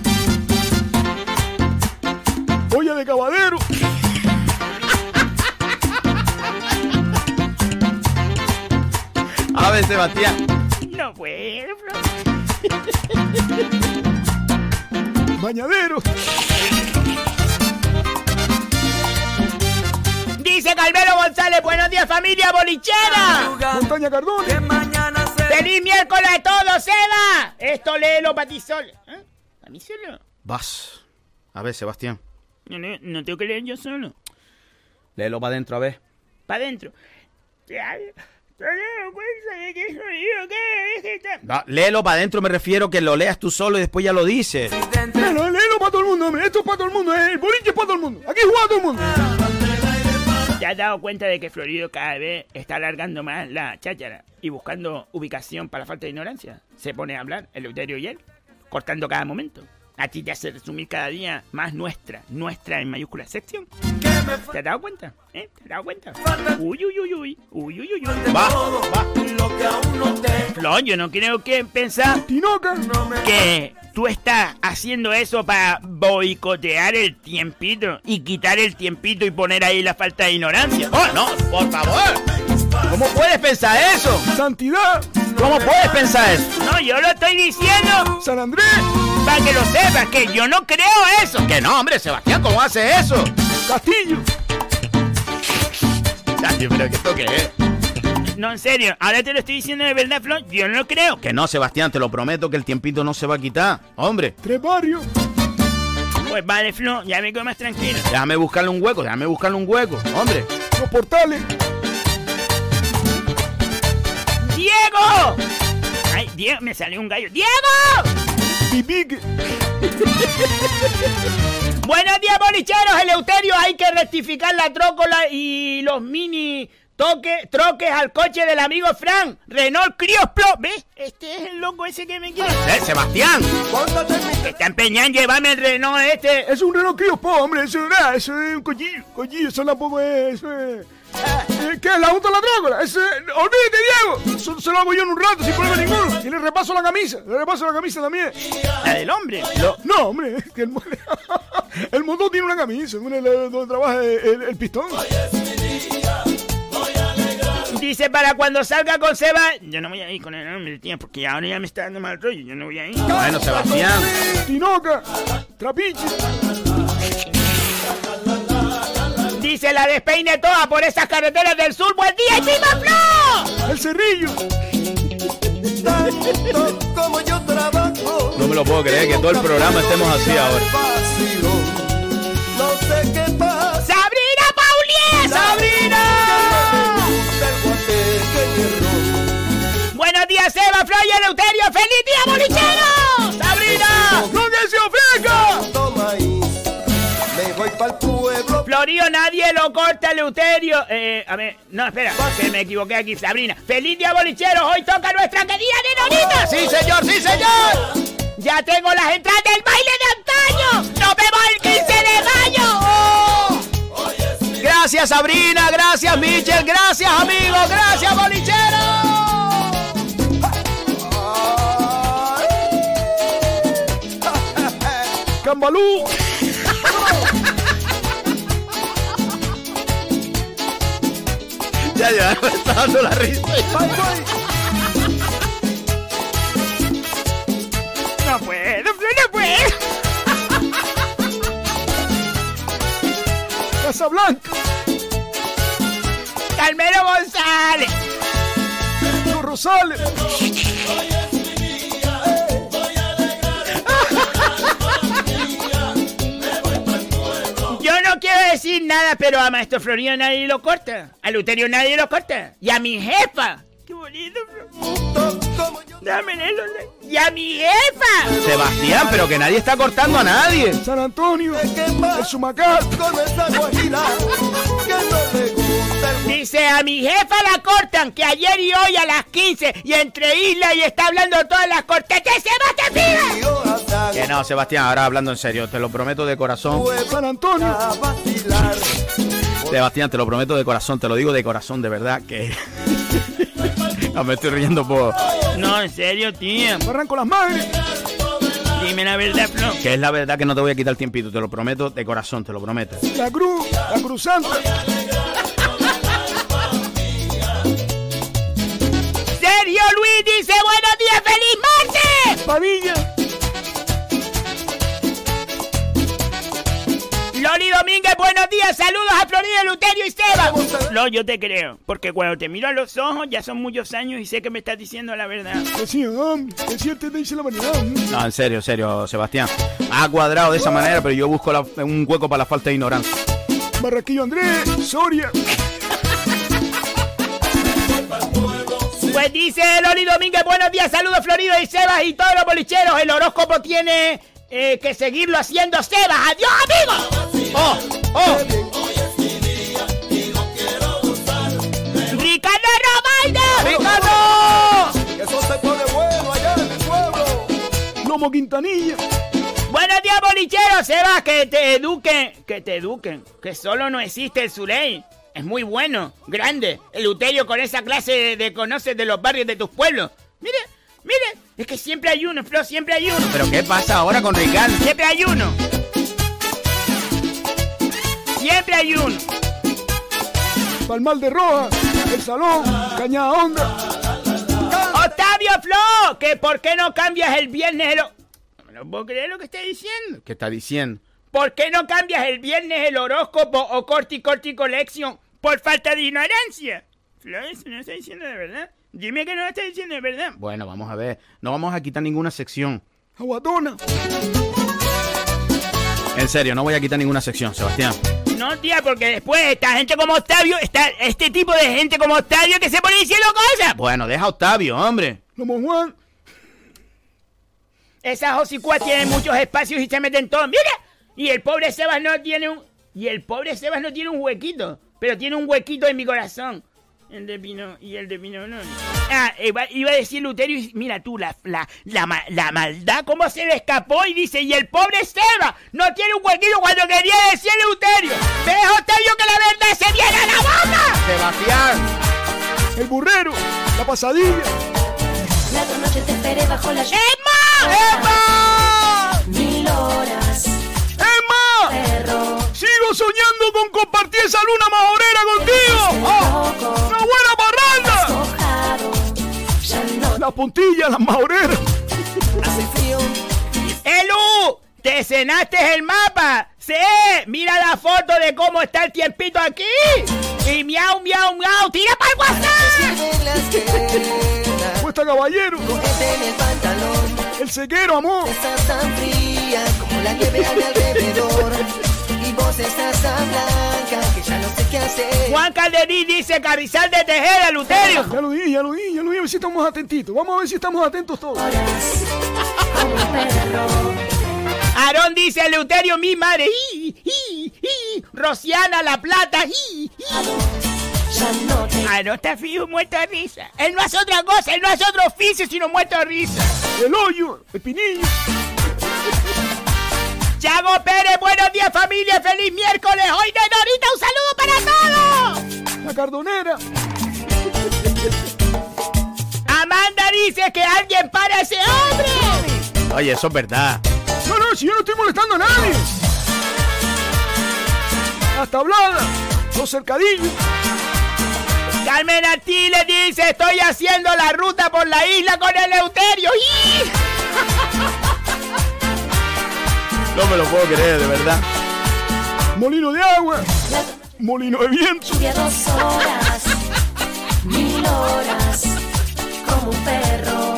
Speaker 6: De cabadero.
Speaker 4: A ver, Sebastián.
Speaker 5: No puedo.
Speaker 6: Bañadero.
Speaker 5: Dice Calvero González, buenos días familia bolichera.
Speaker 6: Montaña
Speaker 11: se
Speaker 5: ¡Feliz miércoles a todos, Eva! Esto léelo para ti solo. ¿Eh? ¿Para mí solo?
Speaker 4: Vas. A ver, Sebastián.
Speaker 5: No, no, no tengo que leer yo solo.
Speaker 4: Léelo para adentro, a ver.
Speaker 5: Para adentro.
Speaker 4: Va, léelo para adentro, me refiero que lo leas tú solo y después ya lo dices.
Speaker 6: Léelo, léelo para todo el mundo, hombre. Esto es para todo el mundo. eh. El boliche es para todo el mundo. Aquí juega todo el mundo.
Speaker 5: ¿Te has dado cuenta de que Florido cada vez está alargando más la cháchara y buscando ubicación para falta de ignorancia? Se pone a hablar, el Eleuterio y él, cortando cada momento. A ti te hace resumir cada día más nuestra, nuestra en mayúscula sección. ¿Te has dado cuenta? ¿Eh? ¿Te has dado cuenta? Uy, uy, uy, uy, uy, uy, uy, uy.
Speaker 4: Va,
Speaker 5: Flor, yo no creo que pensar que tú estás haciendo eso para boicotear el tiempito y quitar el tiempito y poner ahí la falta de ignorancia.
Speaker 4: Oh, no, por favor. ¿Cómo puedes pensar eso?
Speaker 6: Santidad.
Speaker 4: ¿Cómo puedes pensar eso?
Speaker 5: No, yo lo estoy diciendo
Speaker 6: San Andrés.
Speaker 5: Para que lo sepas, que yo no creo eso.
Speaker 4: Que no, hombre, Sebastián, ¿cómo hace eso?
Speaker 6: Castillo.
Speaker 4: Ay, pero ¿qué esto qué es?
Speaker 5: No, en serio, ahora te lo estoy diciendo de verdad, Flor, yo no lo creo.
Speaker 4: Que no, Sebastián, te lo prometo que el tiempito no se va a quitar. Hombre,
Speaker 6: Tres barrios.
Speaker 5: Pues vale, Flor, ya me quedo más tranquilo.
Speaker 4: déjame buscarle un hueco, déjame buscarle un hueco. Hombre,
Speaker 6: Los portales.
Speaker 5: ¡Diego! Ay, Diego, me salió un gallo. ¡Diego!
Speaker 6: Pipique.
Speaker 5: Buenos días, bolicheros. Eleuterio, hay que rectificar la trócola y los mini toques, troques al coche del amigo Fran. Renault Crios Pro. ¿Ves? Este es el loco ese que me quiere.
Speaker 4: ¡eh, Sebastián!
Speaker 5: Está empeñado en llevarme el Renault este.
Speaker 6: Es un Renault Clio Po, hombre. Eso, es un collillo. Collillo, eso tampoco es. Eso es. Eh, ¿Qué? ¿La auto la trócola? Es- Olvídate, Diego. Eso se lo hago yo en un rato sin problema ninguno. Y le repaso la camisa. Le repaso la camisa también.
Speaker 5: La del hombre.
Speaker 6: No, hombre. es que el, el motor tiene una camisa. donde trabaja el, el- el pistón.
Speaker 5: Dice para cuando salga con Seba. Yo no voy a ir con el hombre, tío, porque ahora ya me está dando mal rollo. Yo no voy a ir.
Speaker 4: Bueno, Sebastián.
Speaker 6: Tinoca. Trapiche.
Speaker 5: Dice la despeine toda por esas carreteras del sur. ¡Buen día, Chima Flo!
Speaker 6: El cerrillo.
Speaker 11: como yo trabajo.
Speaker 4: No me lo puedo creer que todo el programa estemos así ahora.
Speaker 11: No sé qué pasa.
Speaker 5: ¡Sabrina Paulier! ¡Sabrina! Buenos días, Seba, Flo y Eleuterio. ¡Feliz día, bolichero!
Speaker 11: Pueblo.
Speaker 5: Florío, nadie lo corta, Eleuterio. Eh, a ver, no, espera, que me equivoqué aquí, Sabrina. ¡Feliz día, bolicheros! Hoy toca nuestra querida Nenonita.
Speaker 4: ¡Sí, señor, sí, señor!
Speaker 5: ¡Ya tengo las entradas del baile de antaño! ¡Nos vemos el 15 de mayo! ¡Oh!
Speaker 4: Gracias, Sabrina. Gracias, Michel. Gracias, amigos. Gracias, bolichero.
Speaker 6: Cambalú.
Speaker 4: Ya, ya, me está dando la risa.
Speaker 5: ¡No puedo, no puedo!
Speaker 6: Casablanca.
Speaker 5: ¡Calmero González!
Speaker 6: Los Rosales.
Speaker 5: decir nada, pero a Maestro Florío nadie lo corta. A Luterio nadie lo corta. Y a mi jefa. ¡Qué bonito! Dame. ¡Y a mi jefa!
Speaker 4: Sebastián, pero que nadie está cortando a nadie.
Speaker 6: San Antonio. El Sumacar.
Speaker 11: Con esa guajira que no le gusta
Speaker 5: Dice, a mi jefa la cortan, que ayer y hoy a las 15, y entre islas y está hablando todas las cortes. ¡Que se va,
Speaker 4: Que no, Sebastián, ahora hablando en serio, te lo prometo de corazón.
Speaker 6: San Antonio.
Speaker 11: a vacilar.
Speaker 4: Sebastián, te lo prometo de corazón, te lo digo de corazón, de verdad, que... no, me estoy riendo por...
Speaker 5: No, en serio, tío.
Speaker 6: Barranco Las Madres.
Speaker 5: Dime la verdad, Flo.
Speaker 4: Que es la verdad que no te voy a quitar el tiempito, te lo prometo de corazón, te lo prometo.
Speaker 6: La Cruz. La Cruz Santa.
Speaker 5: Sergio Luis dice, buenos días, feliz martes.
Speaker 6: Padilla.
Speaker 5: Loli Domínguez, buenos días, saludos a Florida, Luterio y Seba. No, yo te creo, porque cuando te miro a los ojos ya son muchos años y sé que me estás diciendo la verdad.
Speaker 6: Que sí, sí, te dice la verdad.
Speaker 4: No, en serio, en serio, Sebastián. Ha cuadrado de esa manera, pero yo busco la- un hueco para la falta de ignorancia.
Speaker 6: Barraquillo Andrés. Soria.
Speaker 5: Pues dice Loli Domínguez, buenos días, saludos Florida y Sebas y todos los bolicheros. El horóscopo tiene eh, que seguirlo haciendo Sebas. ¡Adiós, amigos! ¡Oh! ¡Oh! ¡Ricardo Romaldo!
Speaker 4: ¡Ricardo!
Speaker 11: Eso se pone bueno allá en el pueblo.
Speaker 6: Lomo Quintanilla.
Speaker 5: Buenos días, bolichero. Seba, que te eduquen. Que te eduquen. Que solo no existe el Surey. Es muy bueno, grande. El Uterio con esa clase de, de conoces de los barrios de tus pueblos. Mire, mire. Es que siempre hay uno, Flo, siempre hay uno.
Speaker 4: ¿Pero qué pasa ahora con Ricardo?
Speaker 5: Siempre hay uno. Siempre hay uno.
Speaker 6: Palmar de Roja, El Salón, Cañada Honda.
Speaker 5: Octavio Flo, que por qué no cambias el viernes el... o- No puedo creer lo que está diciendo.
Speaker 4: ¿Qué está diciendo?
Speaker 5: ¿Por qué no cambias el viernes el horóscopo o corti corti collection por falta de ignorancia? Flo, eso no está diciendo de verdad. Dime que no lo está diciendo de verdad.
Speaker 4: Bueno, vamos a ver. No vamos a quitar ninguna sección.
Speaker 6: Aguatona.
Speaker 4: En serio, no voy a quitar ninguna sección, Sebastián.
Speaker 5: No, tía, porque después esta gente como Octavio, está este tipo de gente como Octavio que se pone diciendo cosas.
Speaker 4: Bueno, deja a Octavio, hombre.
Speaker 6: Lomo Juan.
Speaker 5: Esas hocicuas tienen muchos espacios y se meten todos. ¡Mira! Y el pobre Sebas no tiene un. Y el pobre Sebas no tiene un huequito. Pero tiene un huequito en mi corazón. El de Pino y el de Pino no. Ah, iba, iba a decir Luterio y mira tú, la, la, la, la maldad, cómo se le escapó y dice, y el pobre Sebas no tiene un huequito cuando quería decir Luterio. ¿Ves, Octavio, que la verdad se viene a la boca?
Speaker 4: Sebastián.
Speaker 6: El burrero. La pasadilla.
Speaker 10: La otra noche te esperé bajo la lluvia.
Speaker 5: ¡Emma! ¡Emma!
Speaker 10: Mil horas.
Speaker 6: ¡Emma!
Speaker 10: Perro.
Speaker 6: Sigo soñando con compartir esa luna majorera contigo. ¡Oh! ¡Una buena parranda! Las puntillas, las majoreras.
Speaker 11: Hace frío,
Speaker 5: ¡Elu! ¡Te cenaste el mapa! ¡Sí! ¡Mira la foto de cómo está el tiempito aquí! ¡Y miau, miau, miau! ¡Tira para el WhatsApp!
Speaker 6: Cuesta caballero.
Speaker 11: El pantalón.
Speaker 6: El ceguero, amor.
Speaker 11: Estás tan fría como la nieve a mi alrededor. Y vos estás tan blanca que ya no sé qué hacer.
Speaker 5: Juan Calderí dice Carrizal de Tejera, Luterio.
Speaker 6: Ya lo di, ya lo di, ya lo di. A ver si estamos atentitos. Vamos a ver si estamos atentos todos.
Speaker 5: Aarón dice Luterio, mi madre. ¡Ii, ii, ii! Rociana La Plata.
Speaker 10: No te
Speaker 5: Aarón está fijo, muerto de risa. Él no hace otra cosa, él no hace otro oficio sino muerto de risa.
Speaker 6: El hoyo, el pinillo.
Speaker 5: Chago Pérez, buenos días familia, feliz miércoles. Hoy de Norita, un saludo para todos.
Speaker 6: La cardonera.
Speaker 5: Amanda dice que alguien para a ese hombre.
Speaker 4: Oye, eso es verdad.
Speaker 6: No, no, si yo no estoy molestando a nadie. Las tabladas, los cercadillos.
Speaker 5: Carmen Artiles dice, estoy haciendo la ruta por la isla con el Euterio. ¡Ih!
Speaker 4: No me lo puedo creer, de verdad.
Speaker 6: Molino de agua. Molino de viento.
Speaker 10: lluvia dos horas. Mil horas. Como un perro.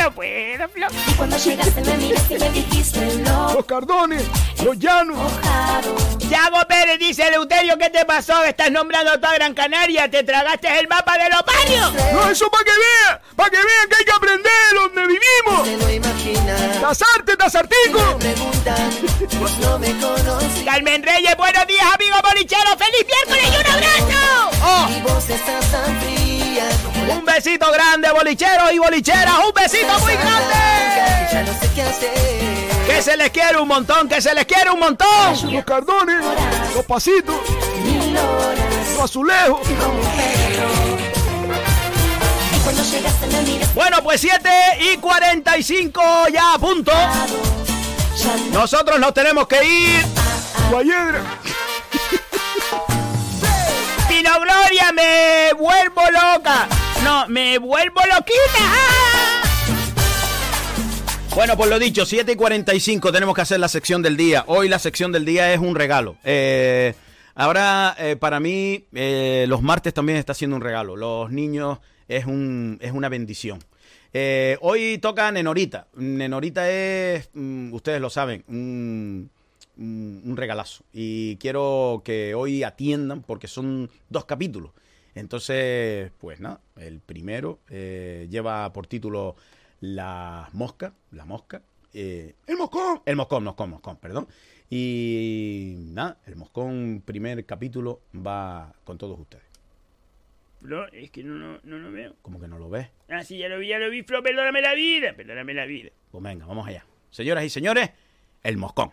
Speaker 5: No puedo, Flo.
Speaker 10: Y cuando llegaste me miraste y me dijiste lo
Speaker 6: Los cardones, los llanos.
Speaker 10: mojado.
Speaker 5: Yago Pérez dice, Eleuterio, ¿qué te pasó? Estás nombrando a toda Gran Canaria. ¿Te tragaste el mapa de los barrios?
Speaker 6: No, eso para que vean, para que vean que hay que Tasarte, tasartico.
Speaker 11: No me conoces.
Speaker 5: Carmen Reyes, buenos días, amigo bolichero. ¡Feliz miércoles y un abrazo!
Speaker 4: Oh,
Speaker 11: Y vos estás tan fría como la
Speaker 4: un besito grande, bolicheros y bolicheras. Un besito muy grande.
Speaker 11: ya no sé qué hacer.
Speaker 4: Que se les quiere un montón, que se les quiere un montón.
Speaker 6: Los cardones, los pasitos, los azulejos.
Speaker 4: Bueno, pues 7 y 45 ya a punto. Nosotros nos tenemos que ir.
Speaker 6: Guayedra.
Speaker 5: Pino Gloria, me vuelvo loca. No, me vuelvo loquita.
Speaker 4: Bueno, por lo dicho, 7 y 45 tenemos que hacer la sección del día. Hoy la sección del día es un regalo. Eh, ahora, eh, para mí, eh, los martes también está siendo un regalo. Los niños es, un, es una bendición. Eh, hoy toca Nenorita. Nenorita es, mm, ustedes lo saben, un, regalazo. Y quiero que hoy atiendan porque son dos capítulos. Entonces, pues nada, el primero eh, lleva por título La Mosca, La Mosca. eh,
Speaker 6: El moscón.
Speaker 4: el Moscón, Moscón, Moscón, perdón. Y nada, el Moscón primer capítulo va con todos ustedes.
Speaker 5: Flo, es que no, no, no lo veo.
Speaker 4: Como que no lo ves.
Speaker 5: Ah, sí, ya lo vi, ya lo vi, Flo, perdóname la vida, perdóname la vida.
Speaker 4: Pues venga, vamos allá. Señoras y señores, el moscón.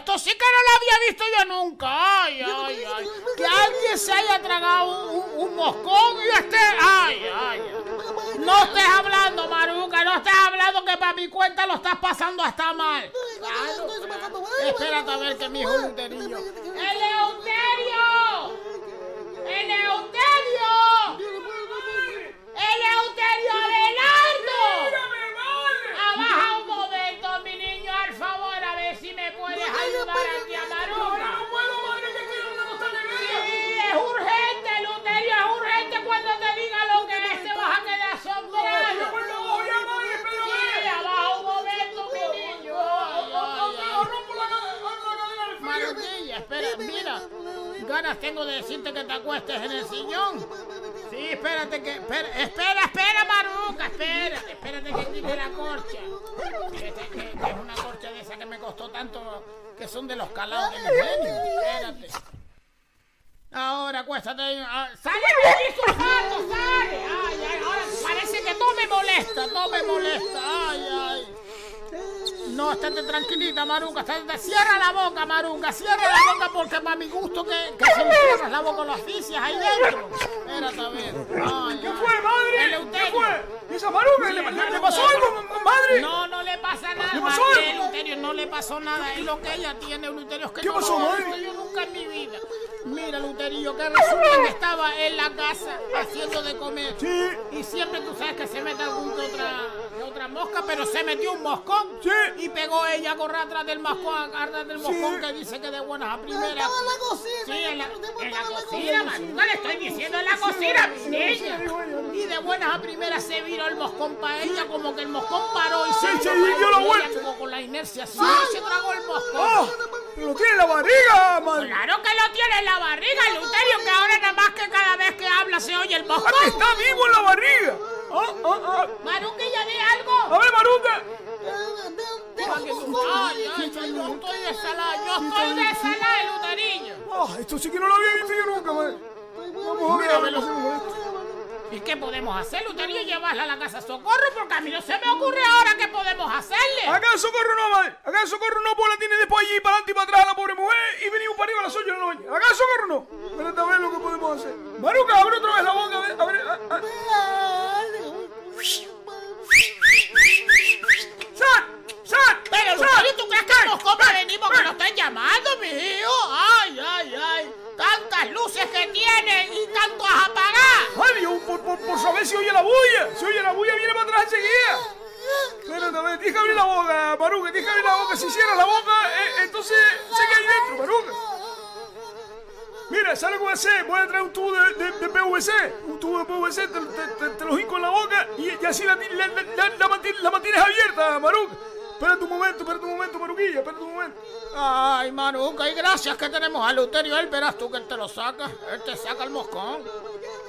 Speaker 12: Esto sí que no lo había visto yo nunca. Ay, ay, ay. Que alguien se haya tragado un, un moscón y esté. Ay, ay. No estés hablando, Maruca, no estés hablando que para mi cuenta lo estás pasando hasta mal. Claro. Espérate a ver que mi hijo Eleuterio. ¡Eleuterio! ¡Eleuterio! ¡Eleuterio Abelardo! Puedes ayudar aquí a Maruca. Sí, es urgente, Luterio, es urgente cuando te diga lo que es, te vas a quedar asombrado. Sí, abaja un momento, mi niño. Ay, ay, ay. Maruquilla, espera, mira. Ganas tengo de decirte que te acuestes en el sillón. Sí, espérate que. Espera, espera, espera, Maruca, espérate, espérate que quite la corcha. Que, que- que- que es una corcha de esa que me costó tanto, que son de los calados de mi genio. Espérate. Ahora acuéstate. ah, ¡Sale de aquí, sulfato! ¡Sale! ¡Ay, ay! Ahora parece que todo me molesta, todo me molesta. ¡Ay, ay! No, estate tranquilita, Maruca. estate- Cierra la boca, Maruca. Cierra la boca porque para mi gusto que, que si le cierras la boca lo asfixias ahí dentro. Espérate a ver. Ay,
Speaker 6: ¿Qué
Speaker 12: ay.
Speaker 6: fue, madre? ¿Qué fue? ¿Y esa maruca?
Speaker 12: Sí,
Speaker 6: ¿Le, le- le pasó algo, ma- madre?
Speaker 12: No, no pasa nada.
Speaker 6: ¿Le pasó?
Speaker 12: Eleuterio, no le pasó nada. Es lo que ella tiene, Eleuterio. Es que
Speaker 6: ¿Qué
Speaker 12: no
Speaker 6: pasó,
Speaker 12: lo he yo nunca en mi vida. Mira, Eleuterio, que resulta que estaba en la casa haciendo de comer. Y siempre tú sabes que se mete algún que otra, otra mosca, pero se metió un moscón. Y pegó ella a correr atrás del moscón, atrás del moscón que dice que de buenas a primeras.
Speaker 11: Estaba en la cocina.
Speaker 12: Sí, en la, en la cocina, Maruca, le estoy diciendo en la cocina, niña. Y de buenas a primeras se viró el moscón para ella, como que el moscón paró y se
Speaker 6: Sí, se dio
Speaker 12: ella,
Speaker 6: la vuelta.
Speaker 12: ella como con la inercia así, y se tragó el moscón.
Speaker 6: ¡Lo tiene en la barriga, madre!
Speaker 12: Claro que lo tiene en la barriga, Luterio, que ahora nada más que cada vez que habla se oye el moscón.
Speaker 6: ¡Ah, que está vivo en la barriga! ¡Ah, ah, ah!
Speaker 12: Maruca, ya di algo.
Speaker 6: A ver, Maruca.
Speaker 12: Ay, ay, ay, yo estoy desalada, yo estoy desalada, Luterillo.
Speaker 6: Ah, esto sí que no lo había visto yo nunca, madre. Vamos a ver, a ver, no se me molesta.
Speaker 12: ¿Y qué podemos hacer, Luterio? Llevarla a la casa socorro, porque a mí no se me ocurre ahora qué podemos hacerle.
Speaker 6: Acá en socorro no, madre. Acá en socorro no, pues la tiene después allí para adelante y para atrás a la pobre mujer y venimos para arriba a las 8 de la noche. Acá en socorro no. Espérate a ver lo que podemos hacer. Maruca, abre otra vez la boca, a ver, a ¡Sal! ¡Sal!
Speaker 12: Pero. Luterio, ¿tú crees que nos compra venimos que lo están llamando, mi hijo? Ay, ay, ay. Tantas luces que tienen y tanto a apagar.
Speaker 6: ¡Ay, Dios! Por, por, por saber si oye la bulla. Si oye la bulla, viene para atrás enseguida. A ver, tienes que abrir la boca, Maruca, tienes que abrir la boca. Si cierras la boca, eh, entonces se ahí dentro, Maruca. Mira, ¿sabes lo que voy a hacer? Voy a traer un tubo de, de- de PVC. Un tubo de PVC, te, te, te- te lo hinco en la boca y, y así la, la, la, la- la manti- la mantienes abierta, Maruca. Espérate un momento, espérate un momento, Maruquilla, espérate un momento.
Speaker 12: Ay, Maruca, y gracias que tenemos a Luterio. Él verás tú que él te lo saca. Él te saca el moscón.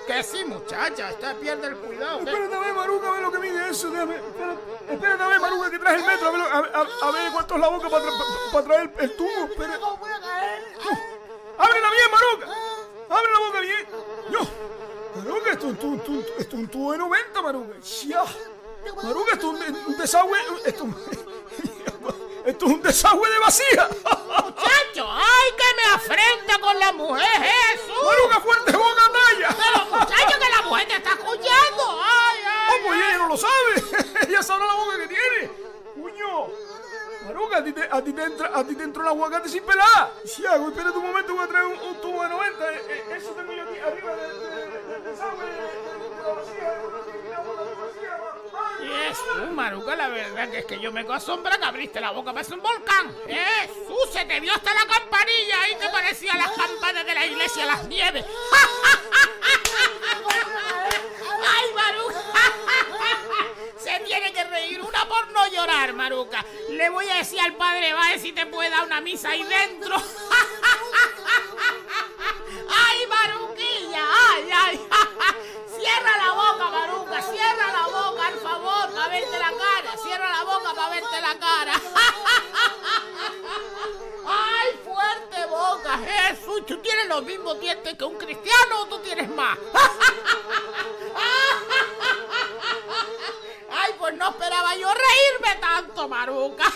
Speaker 12: Que sí, muchacha, este pierde el cuidado. ¿qué?
Speaker 6: Espérate a ver, Maruca, a ver lo que mide eso. Déjame, espérate, espérate a ver, Maruca, que traes el metro. A ver, a, a- a ver cuánto es la boca para, tra- para traer el, el tubo. Espera. ¡Ábrela bien, Maruca! ¡Abre la boca bien! ¡Yo! Maruca, esto, esto, esto, esto es un tubo de 90, Maruca. ¡Ya! Maruca, esto es un, un desagüe... Esto, esto es un desagüe de vacía.
Speaker 12: Muchacho, ay, que me afrenta con la mujer, Jesús.
Speaker 6: Maruca, fuerte boca, talla.
Speaker 12: Pero, muchacho, que la mujer te está escuchando. Ay, ay.
Speaker 6: ¿Cómo? Y ella no lo sabe. ella sabrá la boca que tiene. A ti te, a ti te entra, a ti te entró el aguacate sin pelada. Si hago, espérate un momento, voy a traer un, un tubo de 90. eh, eh, eso tengo yo aquí arriba de, de, la vacía,
Speaker 12: Maruca, la verdad que es que yo me asombra que abriste la boca, parece un volcán. Jesús, se te vio hasta la campanilla ahí que parecía las campanas de la iglesia Las Nieves. ¡Ay, Maruca! Tiene que reír una por no llorar, Maruca. Le Le voy a decir al padre Bae si te puede dar una misa ahí dentro. ¡Ay, Maruquilla! ¡Ay, ay! Cierra la boca, Maruca, cierra la boca, al favor, para verte la cara. Cierra la boca para verte la cara. ¡Ay, fuerte boca, Jesús! ¿Tú tienes los mismos dientes que un cristiano o tú tienes más? ¡Ay, pues no esperaba yo reírme tanto, Maruca!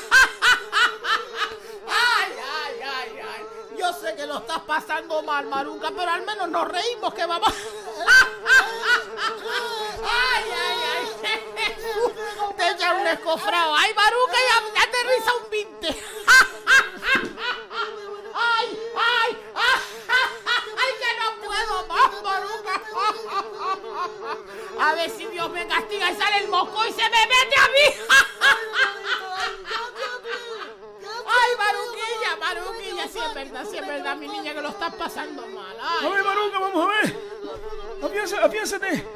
Speaker 12: ¡Ay, ay, ay, ay! Yo sé que lo estás pasando mal, Maruca, pero al menos nos reímos que vamos... ¡Ay, ay, ay! Te echa un escofrado. ¡Ay, Maruca, ya, ya te risa un 20! ¡Ay, ay! ¡Ay, que no puedo más, Maruca! A ver si Dios me castiga y sale el mosco y se me mete a mí. ¡Ay, Maruquilla, Maruquilla! Sí es verdad, sí es verdad, mi niña, que lo estás pasando mal. ¡Ay!
Speaker 6: A ver, Maruca, vamos a ver. Afiánzate, afiánzate.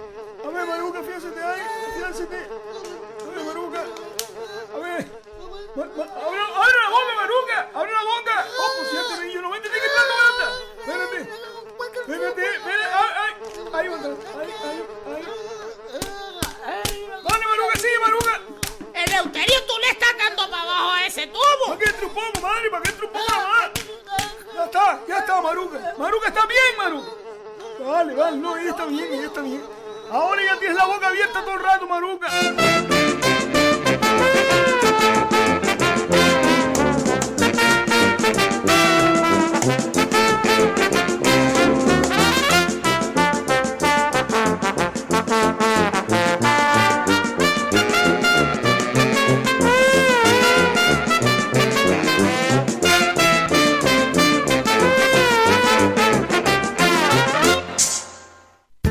Speaker 6: A ver, Maruca, afiánzate ahí, afiánzate. A ver, Maruca. A ver. Abre, abre la boca, Maruca. Abre la boca. Oh, por cierto, niño, no me entendí que tanto anda. Espérate. Espérate, espérate. Ay, ay. Ahí va a entrar. Ahí, ahí, ahí. Dale, Maruca, sigue, Maruca.
Speaker 12: Eleuterio, tú le estás dando para abajo a ese tubo.
Speaker 6: ¿Para qué poco, madre? ¿Para qué más? Ya está, ya está, Maruca. Maruca está bien, Maruca. Vale, vale, no, ella está bien, ella está bien. Ahora ya tienes la boca abierta todo el rato, Maruca.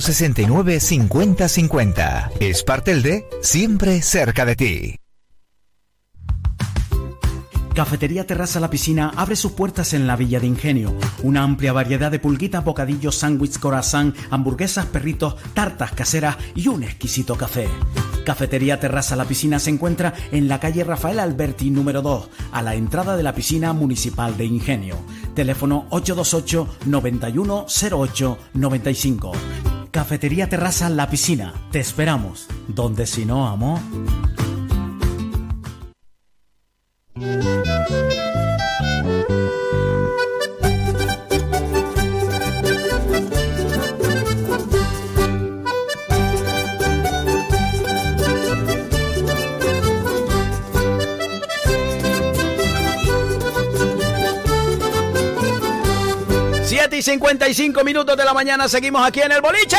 Speaker 7: 69 50 50. Espartelde, siempre cerca de ti.
Speaker 8: Cafetería Terraza La Piscina abre sus puertas en la Villa de Ingenio. Una amplia variedad de pulguitas, bocadillos, sándwiches, corazón, hamburguesas, perritos, tartas caseras y un exquisito café. Cafetería Terraza La Piscina se encuentra en la calle Rafael Alberti número 2, a la entrada de la piscina municipal de Ingenio. Teléfono 828 9108 95. Cafetería Terraza La Piscina. Te esperamos. Donde si no, amor.
Speaker 4: 55 minutos de la mañana, seguimos aquí en el boliche.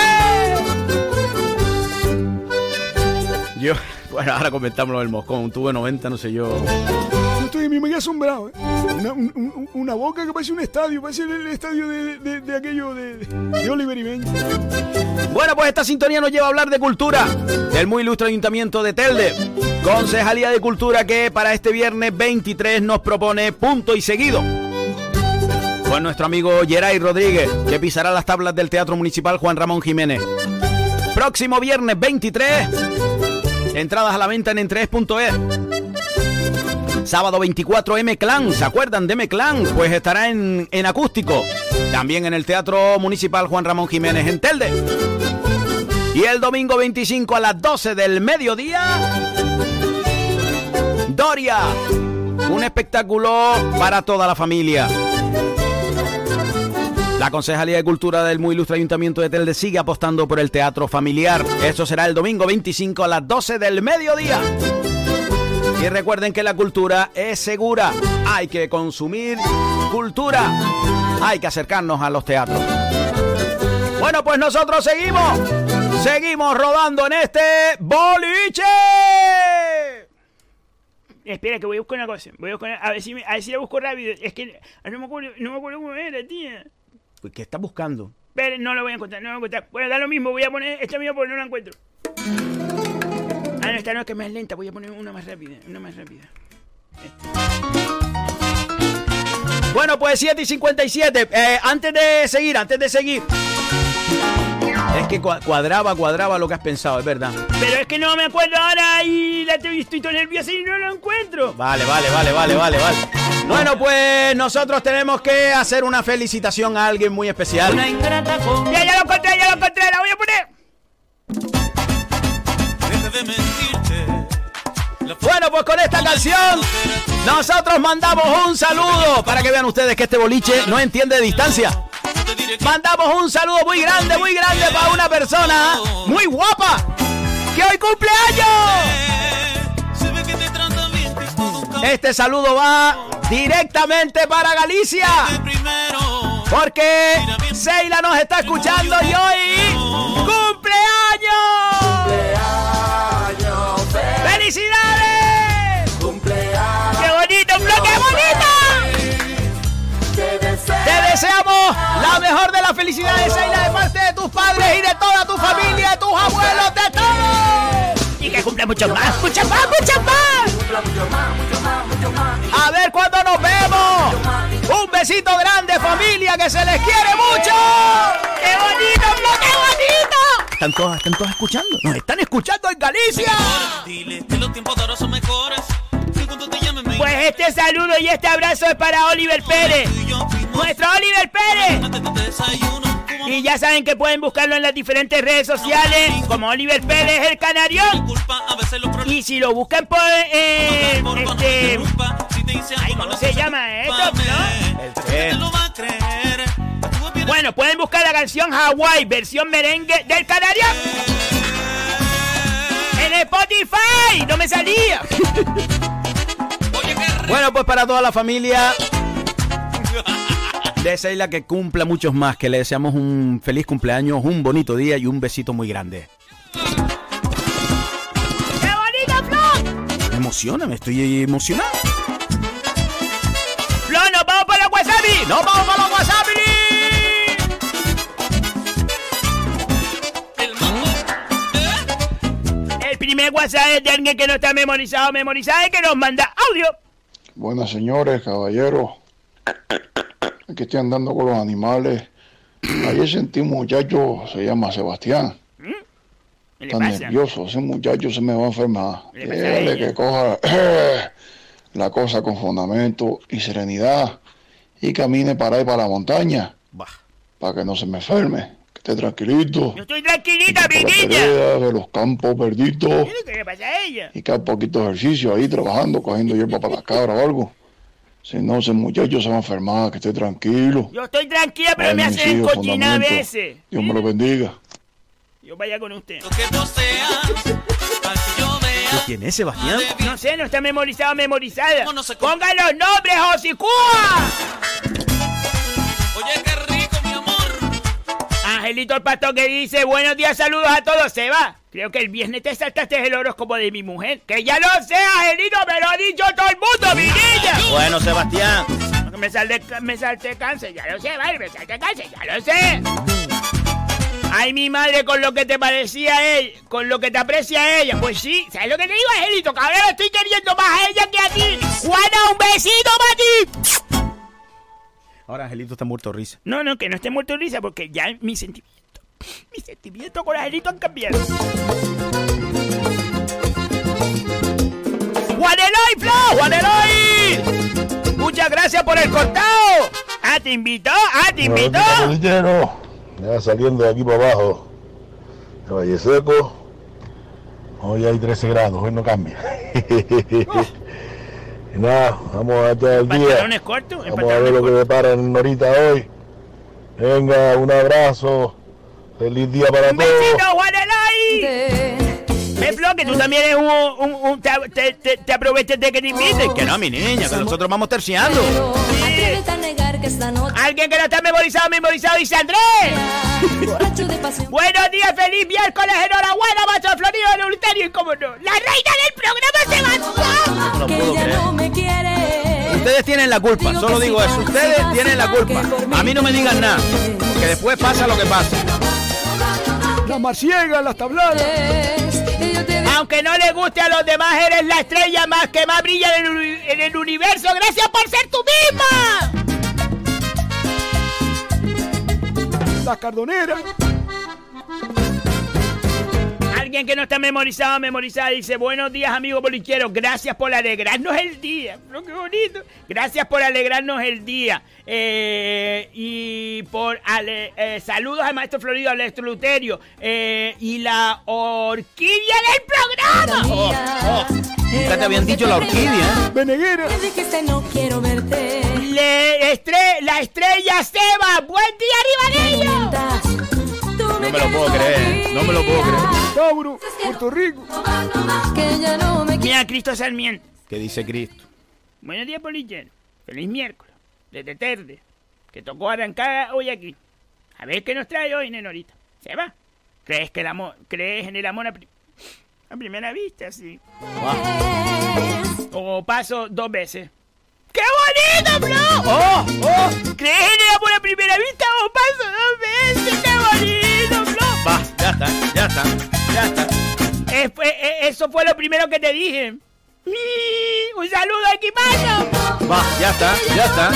Speaker 4: Yo, bueno, ahora comentamos lo del moscón. Tuve 90, no sé yo.
Speaker 6: Yo estoy me quedé asombrado. ¿eh? Una, un- un- una boca que parece un estadio, parece el, estadio de, de- de aquello de, de Oliver y Benji.
Speaker 4: Bueno, pues esta sintonía nos lleva a hablar de cultura, del muy ilustre ayuntamiento de Telde. Concejalía de Cultura que para este viernes 23 nos propone punto y seguido. Con nuestro amigo Geray Rodríguez, que pisará las tablas del Teatro Municipal Juan Ramón Jiménez. Próximo viernes 23, entradas a la venta en entres.es. Sábado 24 M Clan, ¿se acuerdan de M Clan? Pues estará en, en acústico. También en el Teatro Municipal Juan Ramón Jiménez en Telde. Y el domingo 25 a las 12 del mediodía, Doria. Un espectáculo para toda la familia. La Concejalía de Cultura del muy ilustre Ayuntamiento de Telde sigue apostando por el teatro familiar. Eso será el domingo 25 a las 12 del mediodía. Y recuerden que la cultura es segura. Hay que consumir cultura. Hay que acercarnos a los teatros. Bueno, pues nosotros seguimos. Seguimos rodando en este boliche.
Speaker 5: Espera, que voy a buscar una cosa. Voy a, buscar, a, ver si me- a ver si la busco rápido. Es que no me acuerdo, no me acuerdo cómo era, tía.
Speaker 4: Pues, ¿Qué estás buscando?
Speaker 5: Espera, no lo voy a encontrar, no lo voy a encontrar. Bueno, da lo mismo, voy a poner esta misma porque no la encuentro. Ah, no, esta no, que es más lenta. Voy a poner una más rápida, una más rápida.
Speaker 4: Bueno, pues 7 y 57. Eh, antes de seguir, antes de seguir. Es que cua- cuadraba, cuadraba lo que has pensado, es verdad.
Speaker 5: Pero es que no me acuerdo ahora y la estoy, estoy todo nerviosa y no lo encuentro.
Speaker 4: Vale, vale, vale, vale, vale, vale. Bueno, pues nosotros tenemos que hacer una felicitación a alguien muy especial.
Speaker 5: Ya, ya lo encontré, ya lo encontré, la voy a poner.
Speaker 4: Bueno, pues con esta canción nosotros mandamos un saludo para que vean ustedes que este boliche no entiende de distancia. Mandamos un saludo muy grande, muy grande para una persona muy guapa que hoy cumple años. Este saludo va directamente para Galicia. Porque Seila nos está escuchando y hoy cumple años. ¡Felicidades! Deseamos la mejor de las felicidades, Seila, de parte de tus padres y de toda tu familia, de tus abuelos, de todos.
Speaker 5: Y que cumpla mucho más, mucho más, mucho más.
Speaker 4: A ver cuándo nos vemos. Un besito grande, familia, que se les quiere mucho.
Speaker 5: ¡Qué bonito, qué bonito!
Speaker 4: ¿Están todas, están todas escuchando? ¡Nos están escuchando en Galicia!
Speaker 5: Pues este saludo y este abrazo es para Oliver Pérez. Nuestro Oliver Pérez. Y ya saben que pueden buscarlo en las diferentes redes sociales como Oliver Pérez el Canarión. Y si lo buscan por eh, este ay, ¿cómo se llama esto? ¿no? Bueno, pueden buscar la canción Hawaii, versión merengue del Canarión. En Spotify, no me salía.
Speaker 4: Bueno, pues para toda la familia de Seila que cumpla muchos más, que le deseamos un feliz cumpleaños, un bonito día y un besito muy grande.
Speaker 5: ¡Qué bonito, Flo!
Speaker 4: Me emociona, me estoy emocionado.
Speaker 5: Flo, nos vamos para la Wasabi.
Speaker 4: ¡Nos vamos para la Wasabi!
Speaker 5: El primer WhatsApp es de alguien que no está memorizado, memorizado y que nos manda audio.
Speaker 13: Buenas señores, caballeros. Aquí estoy andando con los animales. Ayer sentí un muchacho, se llama Sebastián.
Speaker 5: ¿Qué le
Speaker 13: Tan
Speaker 5: pasa?
Speaker 13: nervioso, ese muchacho se me va a enfermar.
Speaker 5: ¿Qué le pasa a
Speaker 13: Dígale
Speaker 5: ella?
Speaker 13: que coja la cosa con fundamento y serenidad y camine para ahí para la montaña. Para que no se me enferme. Esté tranquilito.
Speaker 5: Yo estoy tranquilita, mi niña.
Speaker 13: de los campos perditos.
Speaker 5: ¿Qué le pasa a ella?
Speaker 13: Y que haga poquito ejercicio ahí trabajando, cogiendo hierba para la cabra o algo. Si no, ese muchacho se va a enfermar, que esté tranquilo.
Speaker 5: Yo estoy tranquila, pero
Speaker 13: Ay,
Speaker 5: me hacen
Speaker 13: hijos,
Speaker 5: cochina a veces.
Speaker 13: Dios me lo bendiga.
Speaker 5: Yo vaya con usted.
Speaker 4: ¿Quién es Sebastián?
Speaker 5: No sé, no está memorizado, memorizada. Pongan los nombres, Josicúa. Angelito el pastor que dice, buenos días, saludos a todos, se va. Creo que el viernes te saltaste el horóscopo de mi mujer. Que ya lo sé, Angelito, me lo ha dicho todo el mundo, mi niña.
Speaker 4: Bueno, Sebastián.
Speaker 5: Me salté, me salté cáncer, ya lo sé, vale, me salté cáncer, ya lo sé. Ay, mi madre, con lo que te parecía ella, con lo que te aprecia ella. Pues sí, ¿sabes lo que te digo, Angelito? Ahora estoy queriendo más a ella que a ti. Juana, un besito para ti.
Speaker 4: Ahora Angelito está muerto de risa.
Speaker 5: No, no, que no esté muerto de risa porque ya mi sentimiento, mi sentimiento con Angelito han cambiado. ¡Juan Eloy, Flo! ¡Juan Eloy! Muchas gracias por el cortado. Ah, te invitó, ah, te invitó.
Speaker 14: Bolillero, ya saliendo de aquí para abajo, de Valle Seco, hoy hay 13 grados, hoy no cambia. Y nada, vamos a echar el día,
Speaker 5: Pantalones cortos,
Speaker 14: vamos a ver lo que depara en Norita hoy. Venga, un abrazo, feliz día para
Speaker 5: ¡Un
Speaker 14: todos.
Speaker 5: Besito, Juan Eloy! Ve, Flo, que tú también eres un... un, un- te, te, te, te aproveches de que te inviten.
Speaker 4: Que no, mi niña, que nosotros vamos terciando.
Speaker 5: Alguien que no está memorizado, memorizado, dice Andrés. Buenos días, feliz miércoles, enhorabuena, macho florido del Ulterio y cómo no. La reina del programa se va.
Speaker 10: Que
Speaker 4: puedo
Speaker 10: ya
Speaker 4: creer.
Speaker 10: no me quiere.
Speaker 4: Ustedes tienen la culpa, solo digo eso. Ustedes tienen la culpa. A mí no me digan nada, porque después pasa lo que pasa.
Speaker 6: Las marciegas, las tabladas.
Speaker 5: Aunque no le guste a los demás, eres la estrella más que más brilla en el, universo. Gracias por ser tú misma.
Speaker 6: Las cardoneras.
Speaker 5: Alguien que no está memorizado, memorizada, dice, buenos días amigos bolicheros, gracias por alegrarnos el día. Pero qué bonito. Gracias por alegrarnos el día. Eh, y por ale- eh, saludos al maestro Florido, al maestro Luterio. eh, y la orquídea del programa. Oh, oh.
Speaker 4: Nunca te habían dicho la orquídea,
Speaker 10: dijiste no quiquiero verte.
Speaker 5: Le- estre- la estrella Seba, buen día, Rivarillo.
Speaker 4: No me lo puedo creer, no me lo puedo creer.
Speaker 6: Tauro, Puerto Rico.
Speaker 5: Mira, Cristo Sarmiento.
Speaker 4: ¿Qué dice Cristo?
Speaker 5: Buenos días, Polillero. Feliz miércoles. Desde tarde. Que tocó arrancar hoy aquí. A ver qué nos trae hoy, nenorita. ¿Se va? ¿Crees que el amor, crees en el amor a, pri- a primera vista, sí? O paso dos veces. ¡Qué bonito, Flo! ¡Oh! ¡Oh! ¿Crees en el amor a primera vista o paso dos veces? ¡Qué bonito, Flo!
Speaker 4: Va, ya está, ya está,
Speaker 5: Eh, eh, eso fue lo primero que te dije. ¡Mi! ¡Un saludo, equipazo!
Speaker 4: Va, ya está, ya está.